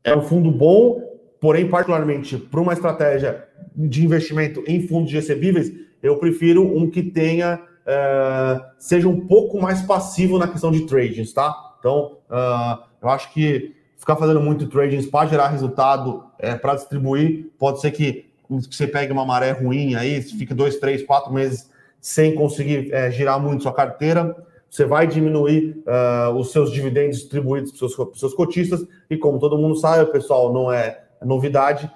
é um fundo bom, porém, particularmente para uma estratégia de investimento em fundos de recebíveis, eu prefiro um que tenha uh, seja um pouco mais passivo na questão de tradings, tá? Então, uh, eu acho que ficar fazendo muito trading para gerar resultado, é, para distribuir, pode ser que, você pegue uma maré ruim aí, fique dois, três, quatro meses sem conseguir é, girar muito sua carteira, você vai diminuir uh, os seus dividendos distribuídos para os seus, seus cotistas, e como todo mundo sabe, pessoal, não é novidade,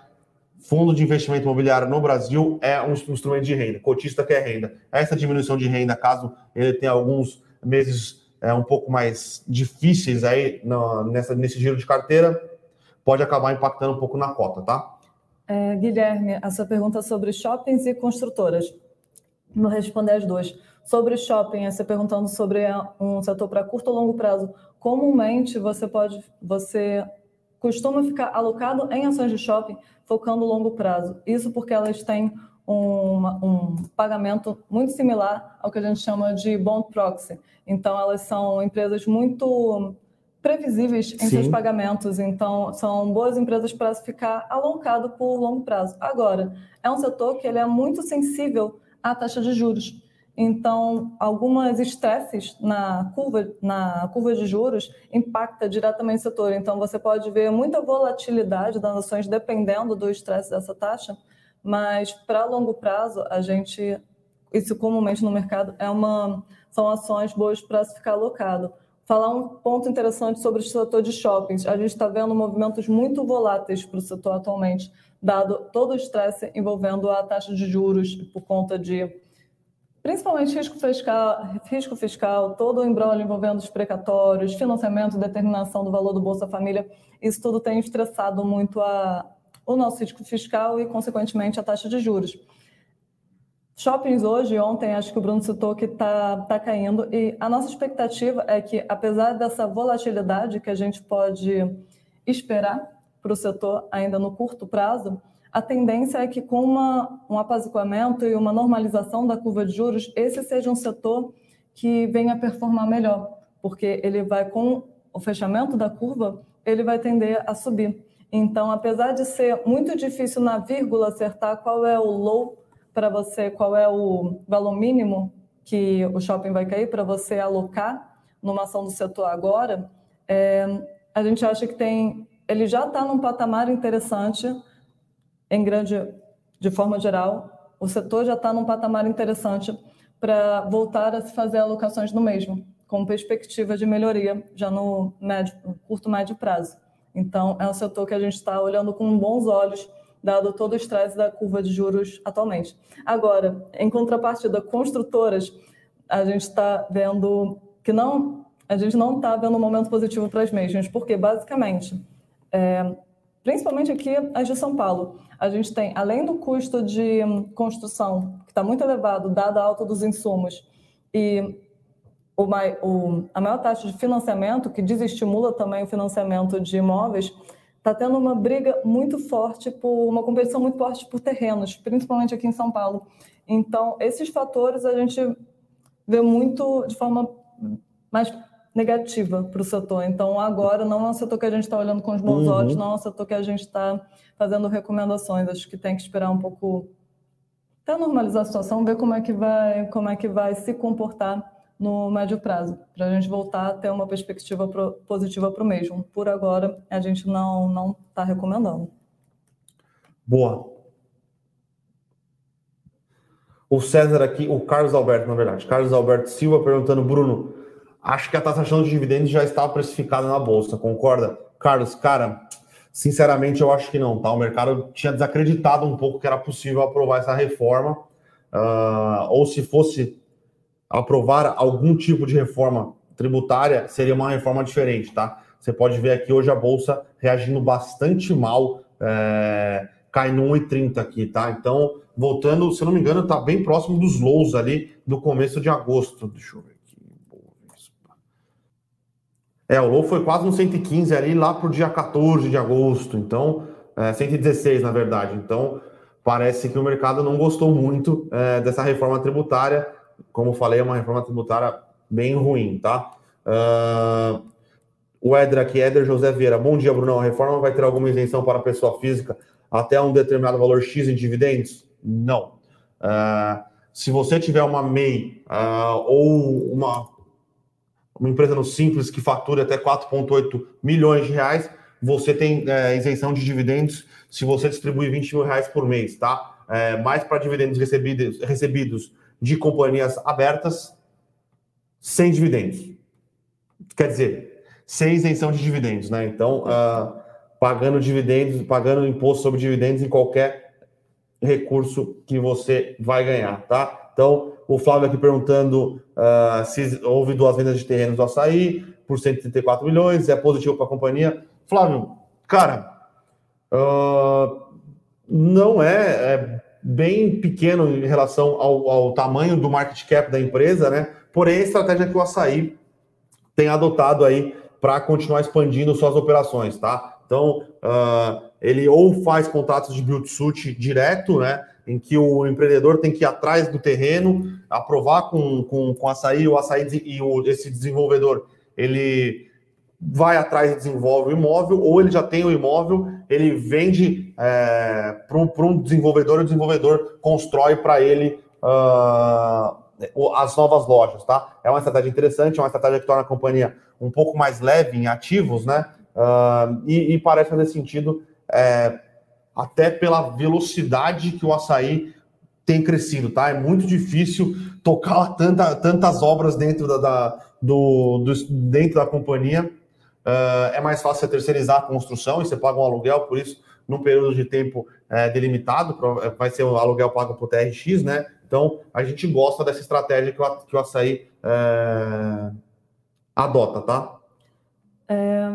fundo de investimento imobiliário no Brasil é um instrumento de renda, cotista quer renda. Essa diminuição de renda, caso ele tenha alguns meses é, um pouco mais difíceis aí nessa, nesse giro de carteira, pode acabar impactando um pouco na cota, tá? É, Guilherme, a sua pergunta sobre shoppings e construtoras. Vou responder as duas. Sobre shopping, você perguntando sobre um setor para curto ou longo prazo. Comumente, você pode, você costuma ficar alocado em ações de shopping, focando longo prazo. Isso porque elas têm um, um pagamento muito similar ao que a gente chama de bond proxy. Então, elas são empresas muito previsíveis em Sim. seus pagamentos, então são boas empresas para ficar alocado por longo prazo. Agora, é um setor que ele é muito sensível à taxa de juros. Então, algumas estresses na curva, na curva de juros impacta diretamente o setor. Então, você pode ver muita volatilidade das ações dependendo do estresse dessa taxa, mas para longo prazo, a gente, isso comumente no mercado, é uma, são ações boas para se ficar alocado. Falar um ponto interessante sobre o setor de shoppings. A gente está vendo movimentos muito voláteis para o setor atualmente, dado todo o estresse envolvendo a taxa de juros por conta de principalmente risco fiscal, risco fiscal, todo o embrólio envolvendo os precatórios, financiamento, determinação do valor do Bolsa Família, isso tudo tem estressado muito a, o nosso risco fiscal e, consequentemente, a taxa de juros. Shoppings hoje, ontem, acho que o Bruno citou que está tá caindo, e a nossa expectativa é que, apesar dessa volatilidade que a gente pode esperar para o setor ainda no curto prazo, a tendência é que, com uma, um apaziguamento e uma normalização da curva de juros, esse seja um setor que venha performar melhor, porque ele vai, com o fechamento da curva, ele vai tender a subir. Então, apesar de ser muito difícil na vírgula acertar qual é o low para você, qual é o valor mínimo que o shopping vai cair para você alocar numa ação do setor agora, é, a gente acha que tem, ele já está num patamar interessante, em grande, de forma geral, o setor já está num patamar interessante para voltar a se fazer alocações no mesmo, com perspectiva de melhoria já no médio, curto médio prazo. Então, é um setor que a gente está olhando com bons olhos, dado todo o estresse da curva de juros atualmente. Agora, em contrapartida, construtoras, a gente está vendo que não, a gente não está vendo um momento positivo para as mesmas, porque basicamente, é, principalmente aqui as de São Paulo, a gente tem, além do custo de construção, que está muito elevado, dada a alta dos insumos, e o, o, a maior taxa de financiamento, que desestimula também o financiamento de imóveis, está tendo uma briga muito forte por uma competição muito forte por terrenos, principalmente aqui em São Paulo. Então, esses fatores a gente vê muito de forma mais negativa para o setor. Então, agora não é um setor que a gente está olhando com os bons uhum. olhos, não é um setor que a gente está fazendo recomendações. Acho que tem que esperar um pouco até normalizar a situação, ver como é que vai, como é que vai se comportar no médio prazo, para a gente voltar a ter uma perspectiva pro, positiva para o mesmo. Por agora, a gente não não está recomendando. Boa. O César aqui, o Carlos Alberto, na verdade, Carlos Alberto Silva perguntando, Bruno, acho que a taxação de dividendos já está precificada na bolsa, concorda? Carlos, cara, sinceramente eu acho que não, tá? O mercado tinha desacreditado um pouco que era possível aprovar essa reforma uh, ou se fosse aprovar algum tipo de reforma tributária, seria uma reforma diferente, tá? Você pode ver aqui hoje a Bolsa reagindo bastante mal, é, cai no 1,30 aqui, tá? Então, voltando, se não me engano, está bem próximo dos lows ali do começo de agosto. Deixa eu ver aqui. É, o low foi quase no 115 ali lá por dia 14 de agosto. Então, é, 116 na verdade. Então, parece que o mercado não gostou muito é, dessa reforma tributária. Como falei, é uma reforma tributária bem ruim, tá? Uh, o Éder aqui, Éder José Vieira. Bom dia, Bruno. A reforma vai ter alguma isenção para a pessoa física até um determinado valor X em dividendos? Não. Uh, se você tiver uma MEI uh, ou uma, uma empresa no Simples que fatura até 4,8 milhões de reais, você tem uh, isenção de dividendos se você distribuir 20 mil reais por mês, tá? É, mais para dividendos recebidos, recebidos de companhias abertas, sem dividendos. Quer dizer, sem isenção de dividendos, né? Então, uh, pagando dividendos, pagando imposto sobre dividendos em qualquer recurso que você vai ganhar, tá? Então, o Flávio aqui perguntando uh, se houve duas vendas de terrenos do açaí por 134 milhões, é positivo para a companhia. Flávio, cara, uh, não é, é, bem pequeno em relação ao, ao, tamanho do market cap da empresa, né? Porém, a estratégia que o açaí tem adotado aí para continuar expandindo suas operações, tá? Então, uh, ele ou faz contratos de build-suit direto, né? Em que o empreendedor tem que ir atrás do terreno, aprovar com, com, com açaí, o açaí e o, esse desenvolvedor ele vai atrás e desenvolve o imóvel, ou ele já tem o imóvel, ele vende é, para um, desenvolvedor, e o desenvolvedor constrói para ele uh, as novas lojas, tá? É uma estratégia interessante, é uma estratégia que torna a companhia um pouco mais leve em ativos, né? Uh, e, e, parece fazer sentido é, até pela velocidade que o açaí tem crescido, tá? É muito difícil tocar tanta, tantas obras dentro da, da do, do, dentro da companhia. Uh, é mais fácil você terceirizar a construção e você paga um aluguel, por isso, num período de tempo é, delimitado, vai ser o aluguel pago por TRX, né? Então, a gente gosta dessa estratégia que o, que o açaí é, adota, tá? É,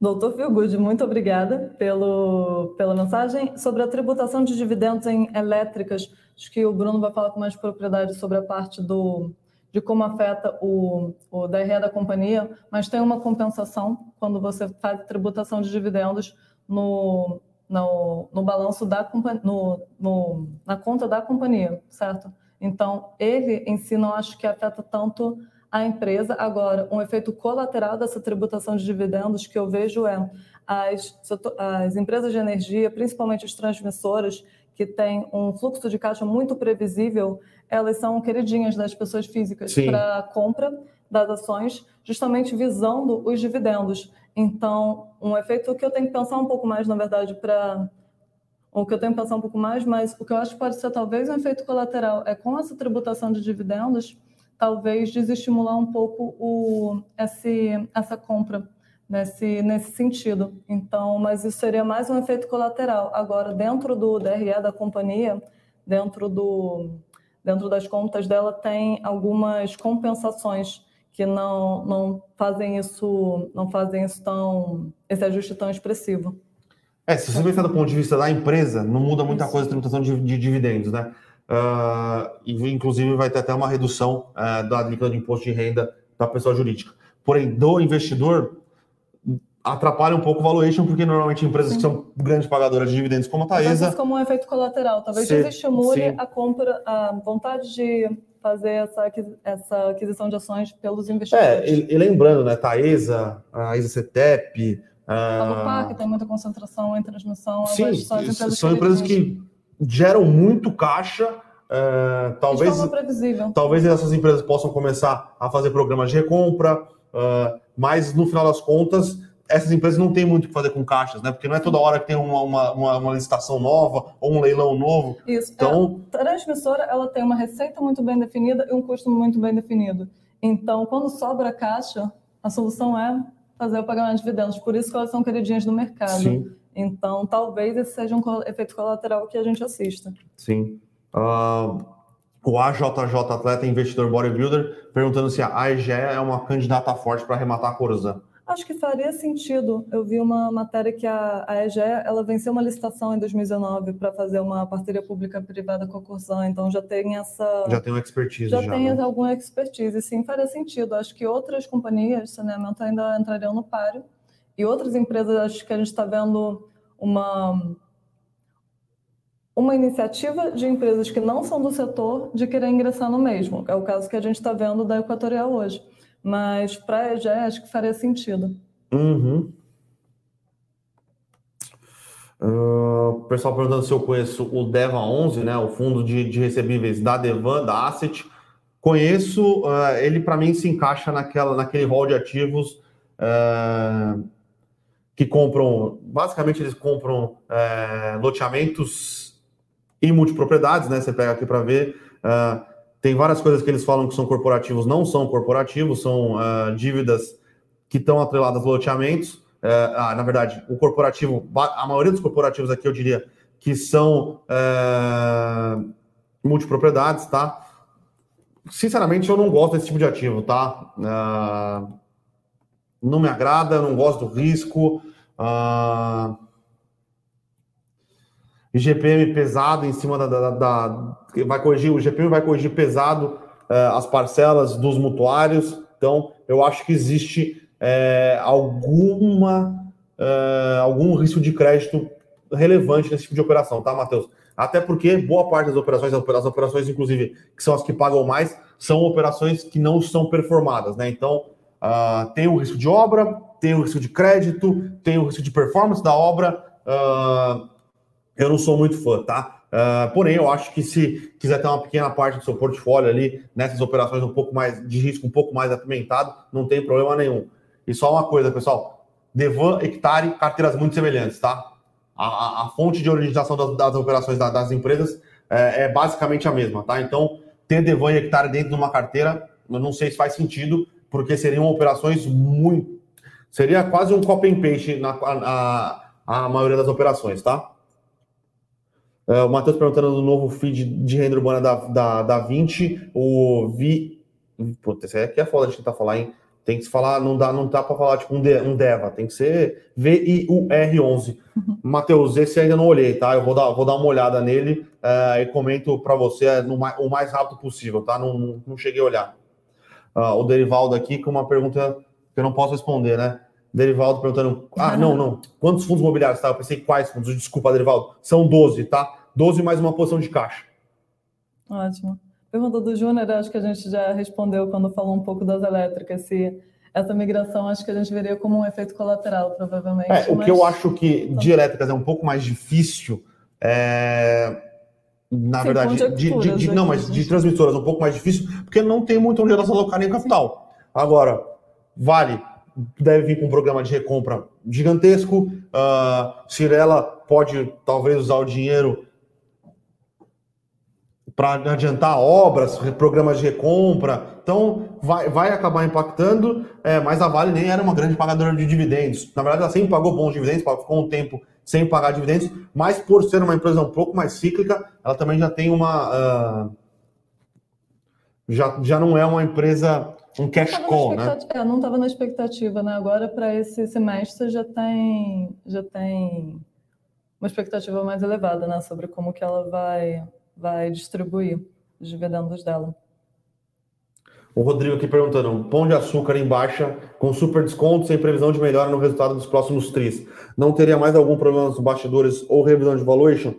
Doutor Filgood, muito obrigada pelo, pela mensagem. Sobre a tributação de dividendos em elétricas, acho que o Bruno vai falar com mais propriedade sobre a parte do, de como afeta o, o DRE da companhia, mas tem uma compensação quando você faz tributação de dividendos no, no, no balanço da no, no, na conta da companhia, certo? Então, ele em si não acho que afeta tanto a empresa. Agora, um efeito colateral dessa tributação de dividendos que eu vejo é as, as empresas de energia, principalmente as transmissoras, que têm um fluxo de caixa muito previsível, elas são queridinhas das pessoas físicas para a compra das ações, justamente visando os dividendos. Então, um efeito que eu tenho que pensar um pouco mais, na verdade, para o que eu tenho que pensar um pouco mais, mas o que eu acho que pode ser talvez um efeito colateral é com essa tributação de dividendos, talvez desestimular um pouco o, esse, essa compra nesse, nesse sentido. Então, mas isso seria mais um efeito colateral. Agora, dentro do DRE da companhia, dentro, do, dentro das contas dela, tem algumas compensações que não, não fazem isso, não fazem isso tão, esse ajuste tão expressivo. É, se você pensar do ponto de vista da empresa, não muda muita isso. coisa a tributação de, de dividendos, né? Uh, inclusive vai ter até uma redução uh, da alíquota de imposto de renda da pessoa jurídica. Porém, do investidor, atrapalha um pouco o valuation, porque normalmente empresas sim. que são grandes pagadoras de dividendos, como a Taesa... Mas como um efeito colateral, talvez se, desestimule sim. a compra, a vontade de fazer essa, essa aquisição de ações pelos investidores. É, e, e lembrando, né, Taesa, a Isa Cetep... A Lupar, tem muita concentração em transmissão, sim, são, empresas que geram muito caixa. Uh, talvez, talvez essas empresas possam começar a fazer programas de recompra, uh, mas no final das contas, essas empresas não têm muito o que fazer com caixas, né? Porque não é toda hora que tem uma, uma, uma, uma licitação nova ou um leilão novo. Isso. Então, a transmissora ela tem uma receita muito bem definida e um custo muito bem definido. Então, quando sobra caixa, a solução é fazer o pagamento de dividendos. Por isso que elas são queridinhas do mercado. Sim. Então, talvez esse seja um efeito colateral que a gente assista. Sim. Uh, o AJJ Atleta Investidor Bodybuilder perguntando se a AEGE é uma candidata forte para arrematar a Corzan. Acho que faria sentido. Eu vi uma matéria que a, a EGE ela venceu uma licitação em 2019 para fazer uma parceria pública-privada com a Corzan, então já tem essa. Já tem uma expertise. Já, já tem né? alguma expertise, sim, faria sentido. Acho que outras companhias de saneamento ainda entrariam no páreo. E outras empresas, acho que a gente está vendo uma, uma iniciativa de empresas que não são do setor de querer ingressar no mesmo. É o caso que a gente está vendo da Equatorial hoje mas para a EGE acho que faria sentido. Uhum. Uh, o pessoal perguntando se eu conheço o Deva 11, né, o fundo de, de recebíveis da Devan, da Asset. Conheço, uh, ele para mim se encaixa naquela, naquele rol de ativos uh, que compram, basicamente eles compram loteamentos e multipropriedades, né? Você pega aqui para ver. Uh, tem várias coisas que eles falam que são corporativos, não são corporativos, são uh, dívidas que estão atreladas a loteamentos. Uh, ah, na verdade, o corporativo, a maioria dos corporativos aqui eu diria que são multipropriedades, tá? Sinceramente, eu não gosto desse tipo de ativo, tá? Não me agrada, não gosto do risco. Uh, IGPM pesado em cima da, da, da, vai corrigir o IGPM vai corrigir pesado uh, as parcelas dos mutuários. Então, eu acho que existe uh, alguma uh, algum risco de crédito relevante nesse tipo de operação, tá, Matheus? Até porque boa parte das operações, as operações, inclusive, que são as que pagam mais, são operações que não são performadas, né? Então, uh, tem o risco de obra, tem o risco de crédito, tem o risco de performance da obra. Uh, eu não sou muito fã, tá? Uh, porém, eu acho que se quiser ter uma pequena parte do seu portfólio ali, nessas operações um pouco mais de risco, um pouco mais apimentado, não tem problema nenhum. E só uma coisa, pessoal: Devan, Hectare, carteiras muito semelhantes, tá? A, a, a fonte de originação das, das operações da, das empresas é, é, basicamente a mesma, tá? Então, ter Devan e Hectare dentro de uma carteira, eu não sei se faz sentido, porque seriam operações muito. Seria quase um copy and paste na a, a maioria das operações, tá? Uh, o Matheus perguntando do novo feed de renda urbana da, da, da 20, o Vi. Puta, esse aqui é foda de tentar falar, hein? Tem que se falar, não dá, não dá para falar tipo um, de, um Deva, tem que ser V-I-U-R-11. Uhum. Matheus, esse ainda não olhei, tá? Eu vou dar, vou dar uma olhada nele uh, e comento para você no, o mais rápido possível, tá? Não, não, não cheguei a olhar. Uh, o Derivaldo aqui com uma pergunta que eu não posso responder, né? Derivaldo perguntando. Ah, não, não. Quantos fundos imobiliários? Tá? Eu pensei quais fundos? Desculpa, Derivaldo. São 12, tá? 12 mais uma posição de caixa. Ótimo. Pergunta do Júnior, acho que a gente já respondeu quando falou um pouco das elétricas. Se essa migração, acho que a gente veria como um efeito colateral, provavelmente. É, o mas... que eu acho que de elétricas é um pouco mais difícil. É... Na Sim, verdade, de, de, de, não, mas de transmissoras um pouco mais difícil, porque não tem muito onde elas alocarem capital. Agora, vale deve vir com um programa de recompra gigantesco. Uh, Cirela pode talvez usar o dinheiro para adiantar obras, programas de recompra. Então, vai, vai acabar impactando, é, mas a Vale nem era uma grande pagadora de dividendos. Na verdade, ela sempre pagou bons dividendos, ficou um tempo sem pagar dividendos, mas por ser uma empresa um pouco mais cíclica, ela também já tem uma. Uh, já, já não é uma empresa um cash call, né? É, não estava na expectativa, né? Agora para esse semestre já tem já tem uma expectativa mais elevada, né, sobre como que ela vai vai distribuir os dividendos dela. O Rodrigo aqui perguntando: pão de açúcar em baixa, com super desconto, sem previsão de melhora no resultado dos próximos tris. Não teria mais algum problema nos bastidores ou revisão de valuation?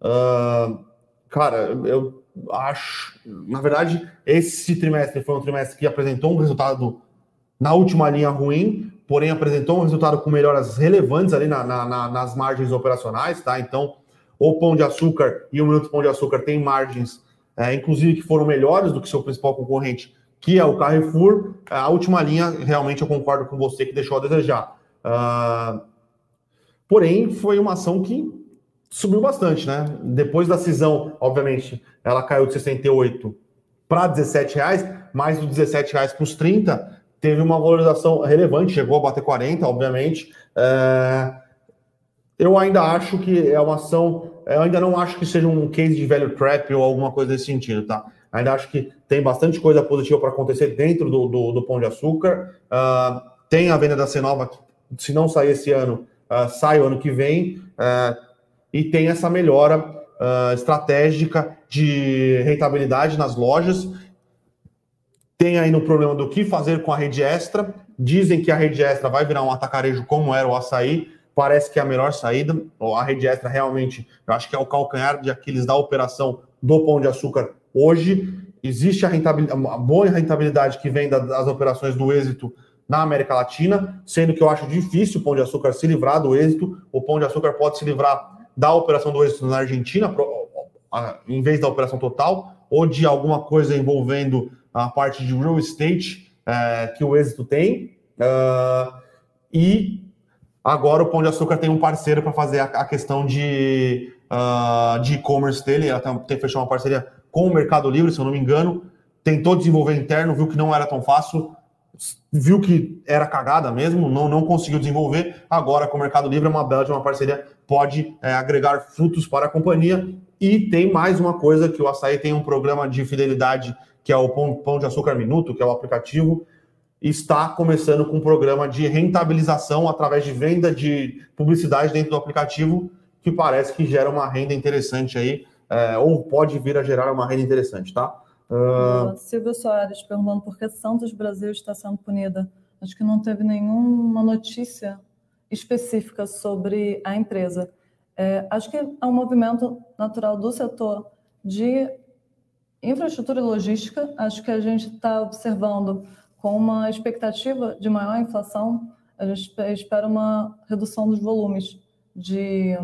Uh, cara, eu acho, na verdade, esse trimestre foi um trimestre que apresentou um resultado na última linha ruim, porém apresentou um resultado com melhoras relevantes ali na, na, nas margens operacionais, tá? Então, o Pão de Açúcar e o Minuto Pão de Açúcar têm margens, é, inclusive, que foram melhores do que seu principal concorrente, que é o Carrefour. A última linha, realmente, eu concordo com você, que deixou a desejar. Uh, porém, foi uma ação que subiu bastante, né? Depois da cisão, obviamente, ela caiu de 68 para 17 reais, mais dos 17 reais para os 30, teve uma valorização relevante, chegou a bater 40, obviamente. É... Eu ainda acho que é uma ação, eu ainda não acho que seja um case de velho trap ou alguma coisa desse sentido, tá? Ainda acho que tem bastante coisa positiva para acontecer dentro do, do, do, Pão de Açúcar. Uh, tem a venda da Cenova, se não sair esse ano, uh, sai o ano que vem. Uh, e tem essa melhora estratégica de rentabilidade nas lojas. Tem aí no problema do que fazer com a rede extra. Dizem que a rede extra vai virar um atacarejo como era o açaí. Parece que é a melhor saída. A rede extra realmente, eu acho que é o calcanhar de Aquiles da operação do Pão de Açúcar hoje. Existe a, rentabilidade, a boa rentabilidade que vem das operações do êxito na América Latina, sendo que eu acho difícil o Pão de Açúcar se livrar do êxito. O Pão de Açúcar pode se livrar da operação do êxito na Argentina, em vez da operação total, ou de alguma coisa envolvendo a parte de real estate é, que o êxito tem. Uh, e agora o Pão de Açúcar tem um parceiro para fazer a, a, questão de uh, de e-commerce dele. Ela tem, tem fechado uma parceria com o Mercado Livre, se eu não me engano. Tentou desenvolver interno, viu que não era tão fácil, viu que era cagada mesmo, não, não conseguiu desenvolver. Agora, com o Mercado Livre, é uma bela de uma parceria, pode é, agregar frutos para a companhia. E tem mais uma coisa que o Açaí tem um programa de fidelidade que é o Pão, Pão de Açúcar Minuto, que é o aplicativo, está começando com um programa de rentabilização através de venda de publicidade dentro do aplicativo, que parece que gera uma renda interessante aí, é, ou pode vir a gerar uma renda interessante, tá? Uh... Silvio Soares perguntando por que Santos Brasil está sendo punida. Acho que não teve nenhuma notícia específica sobre a empresa. É, acho que é um movimento natural do setor de Infraestrutura e logística, acho que a gente está observando com uma expectativa de maior inflação, a gente espera uma redução dos volumes de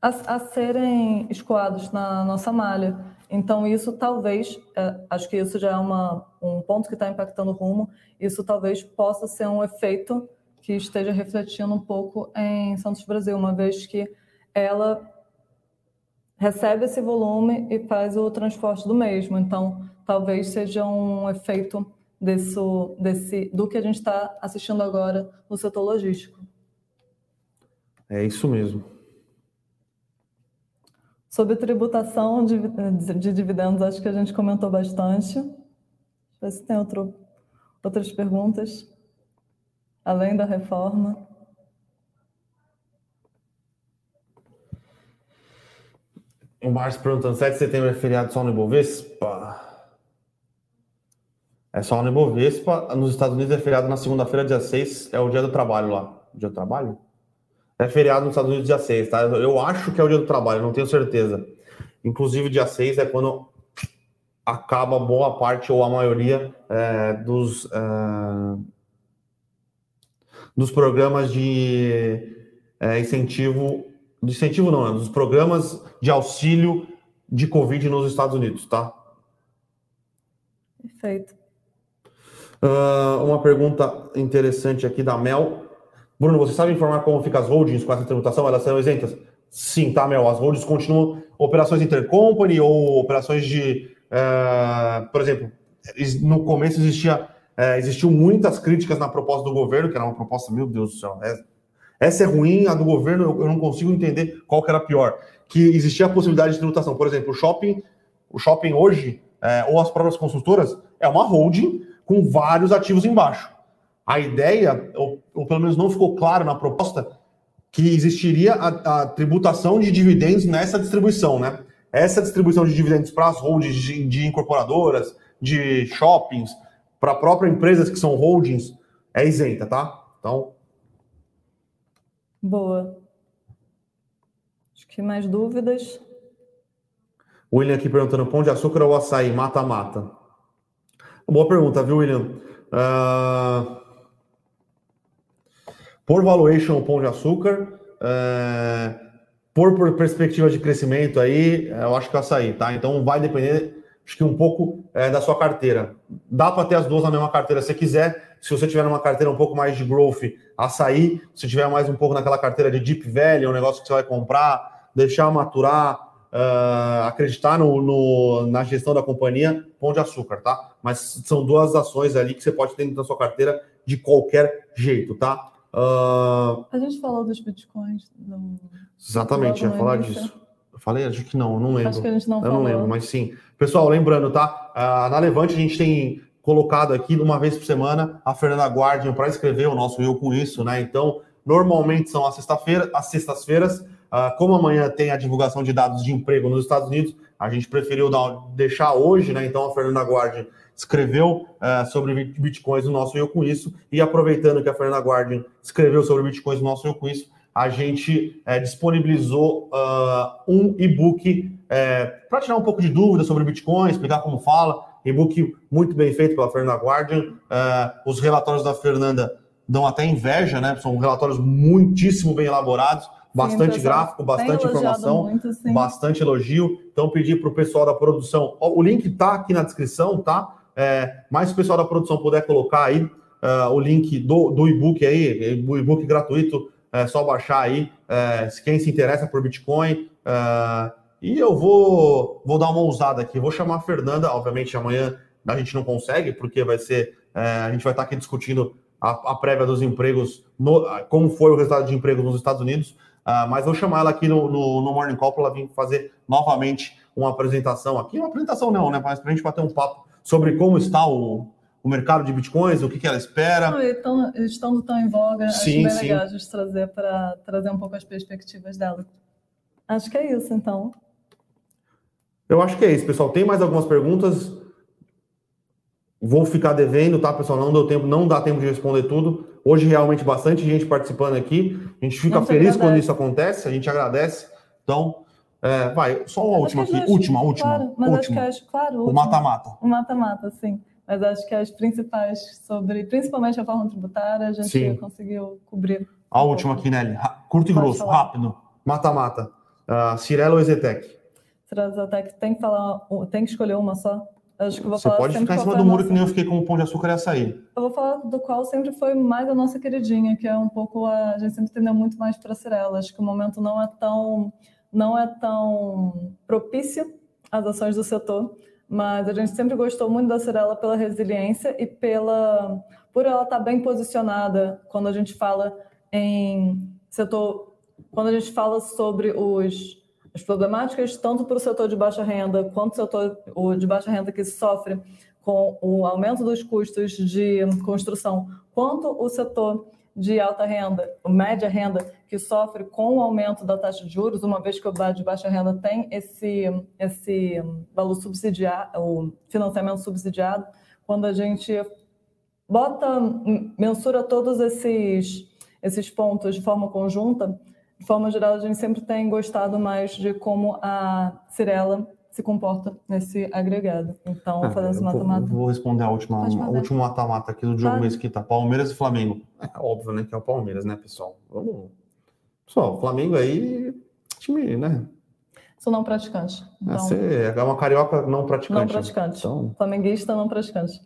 a, a serem escoados na nossa malha. Então, isso talvez, é, acho que isso já é uma, um ponto que está impactando o rumo, isso talvez possa ser um efeito que esteja refletindo um pouco em Santos Brasil, uma vez que ela recebe esse volume e faz o transporte do mesmo. Então, talvez seja um efeito desse, desse, do que a gente está assistindo agora no setor logístico. É isso mesmo. Sobre tributação de, de dividendos, acho que a gente comentou bastante. Ver se tem outro, outras perguntas, além da reforma. O Márcio perguntando: 7 de setembro é feriado só no Ibovespa? É só no Ibovespa. Nos Estados Unidos é feriado na segunda-feira, dia 6. É o dia do trabalho lá. Dia do trabalho? É feriado nos Estados Unidos dia 6, tá? Eu acho que é o dia do trabalho, não tenho certeza. Inclusive, dia 6 é quando acaba boa parte ou a maioria é, dos, é, dos programas de é, incentivo do incentivo não, né? dos programas de auxílio de Covid nos Estados Unidos, tá? Perfeito. Uh, uma pergunta interessante aqui da Mel. Bruno, você sabe informar como ficam as holdings com essa tributação? Elas são isentas? Sim, tá, Mel. As holdings continuam operações intercompany ou operações de. Uh, por exemplo, no começo existia, uh, existiu muitas críticas na proposta do governo, que era uma proposta, meu Deus do céu, é essa é ruim, a do governo eu, não consigo entender qual que era pior. Que existia a possibilidade de tributação. Por exemplo, o shopping, o shopping hoje, é, ou as próprias consultoras, é uma holding com vários ativos embaixo. A ideia, ou, ou pelo menos não ficou claro na proposta, que existiria a, a, tributação de dividendos nessa distribuição, né? Essa distribuição de dividendos para as holdings de, de incorporadoras, de shoppings, para próprias empresas que são holdings, é isenta, tá? Então, Boa. Acho que mais dúvidas? William aqui perguntando: pão de açúcar ou açaí? Mata-mata. Boa pergunta, viu, William? Uh... Por valuation, pão de açúcar. Uh... Por, por perspectiva de crescimento aí, eu acho que o açaí, tá? Então vai depender, acho que um pouco é, da sua carteira. Dá para ter as duas na mesma carteira se quiser. Se você tiver numa carteira um pouco mais de growth, açaí, se tiver mais um pouco naquela carteira de deep value, um negócio que você vai comprar, deixar maturar, uh, acreditar no, no, na gestão da companhia, pão de açúcar, tá? Mas são duas ações ali que você pode ter da sua carteira de qualquer jeito, tá? Uh... A gente falou dos bitcoins. No... Exatamente, ia falar disso. falei? Acho que não, não lembro. Acho que a gente não Eu falou. não lembro, mas sim. Pessoal, lembrando, tá? Ah, na Levante a gente tem colocado aqui uma vez por semana a Fernanda Guardian para escrever o nosso Eu com isso, né? Então, normalmente são às sexta-feira, às sextas-feiras. Ah, como amanhã tem a divulgação de dados de emprego nos Estados Unidos, a gente preferiu dar- deixar hoje, né? Então a Fernanda Guardian escreveu ah, sobre bitcoins no nosso Eu com isso, e aproveitando que a Fernanda Guardian escreveu sobre bitcoins no nosso Eu com isso, a gente eh, disponibilizou ah, um e-book para tirar um pouco de dúvida sobre Bitcoin, explicar como fala. E-book muito bem feito pela Fernanda Guardian. Eh, os relatórios da Fernanda dão até inveja, né? São relatórios muitíssimo bem elaborados, bastante Sim, gráfico, bastante informação Muito, bastante elogio. Então, pedir para o pessoal da produção. ó, O link tá aqui na descrição, tá? É, mas se o pessoal da produção puder colocar aí ah, o link do, do e-book aí, e-book gratuito, é só baixar aí. é, quem se interessa por Bitcoin. ah, e eu vou, vou dar uma ousada aqui. Vou chamar a Fernanda, obviamente amanhã a gente não consegue, porque vai ser. é, a gente vai estar aqui discutindo a, a prévia dos empregos, no- como foi o resultado de emprego nos Estados Unidos. Ah, mas vou chamar ela aqui no, no, no Morning Call para ela vir fazer novamente uma apresentação aqui. Uma apresentação não, né? Mas para a gente bater um papo sobre como está o, o mercado de bitcoins, o que, que ela espera. Não, e tão- estando tão em voga, Sim, acho bem legal a gente trazer para trazer um pouco as perspectivas dela. Acho que é isso, então. Eu acho que é isso, pessoal. Tem mais algumas perguntas? Vou ficar devendo, tá, pessoal? Não deu tempo, não dá tempo de responder tudo. Hoje realmente bastante gente participando aqui. A gente fica Não, feliz quando isso acontece, a gente agradece. Então, é, vai, só uma última aqui, acho- última, última, Claro, mas acho que última. acho, claro, O última. mata-mata. O mata-mata, sim. Mas acho que as principais sobre, principalmente a forma tributária, a gente Sim. conseguiu cobrir. A última aqui, Nelly. Curto e Pode grosso, falar. rápido. Mata-mata. Uh, Cirela ou Ezetec? Trazatec tem que falar, tem que escolher uma só. Acho que eu vou Você falar pode ficar em cima do muro nossa- que nem eu fiquei com o pão de açúcar e açaí. Eu vou falar do qual sempre foi mais a nossa queridinha, que é um pouco a, a gente sempre tendeu muito mais para Cirela. Acho que o momento não é tão não é tão propício às ações do setor, mas a gente sempre gostou muito da Cirela pela resiliência e pela por ela estar bem posicionada quando a gente fala em setor, quando a gente fala sobre os as problemáticas tanto para o setor de baixa renda quanto o setor de baixa renda que sofre com o aumento dos custos de construção, quanto o setor de alta renda, média renda, que sofre com o aumento da taxa de juros, uma vez que o de baixa renda tem esse, esse valor subsidiado, o financiamento subsidiado, quando a gente bota, mensura todos esses, esses pontos de forma conjunta, de forma geral, a gente sempre tem gostado mais de como a Cirela se comporta nesse agregado. Então, Ah, fazendo esse mata-mata. Vou responder a última, fazer. último mata-mata aqui do Diogo Claro. Mesquita. Palmeiras e Flamengo. É óbvio, né? Que é o Palmeiras, né, pessoal? Vamos. Pessoal, Flamengo aí, time, né? Sou não praticante. Então, Você é uma carioca não praticante. não praticante. Então, Flamenguista não praticante.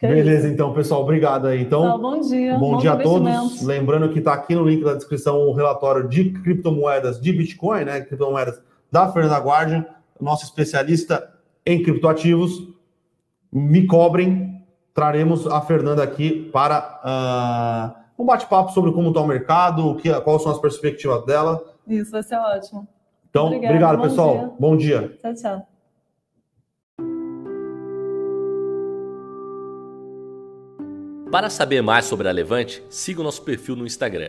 É beleza, então, pessoal. Obrigado aí. Então, Tá, bom dia. Bom bons dia a todos. Lembrando que está aqui no link da descrição o relatório de criptomoedas de Bitcoin, né? Criptomoedas da Fernanda Guardian, nosso especialista em criptoativos. Me cobrem, traremos a Fernanda aqui para ah, um bate-papo sobre como está o mercado, o que, quais são as perspectivas dela. Isso, vai ser ótimo. Então, Obrigada, obrigado, bom pessoal. dia. Bom dia. Tchau, tchau. Para saber mais sobre a Levante, siga o nosso perfil no Instagram,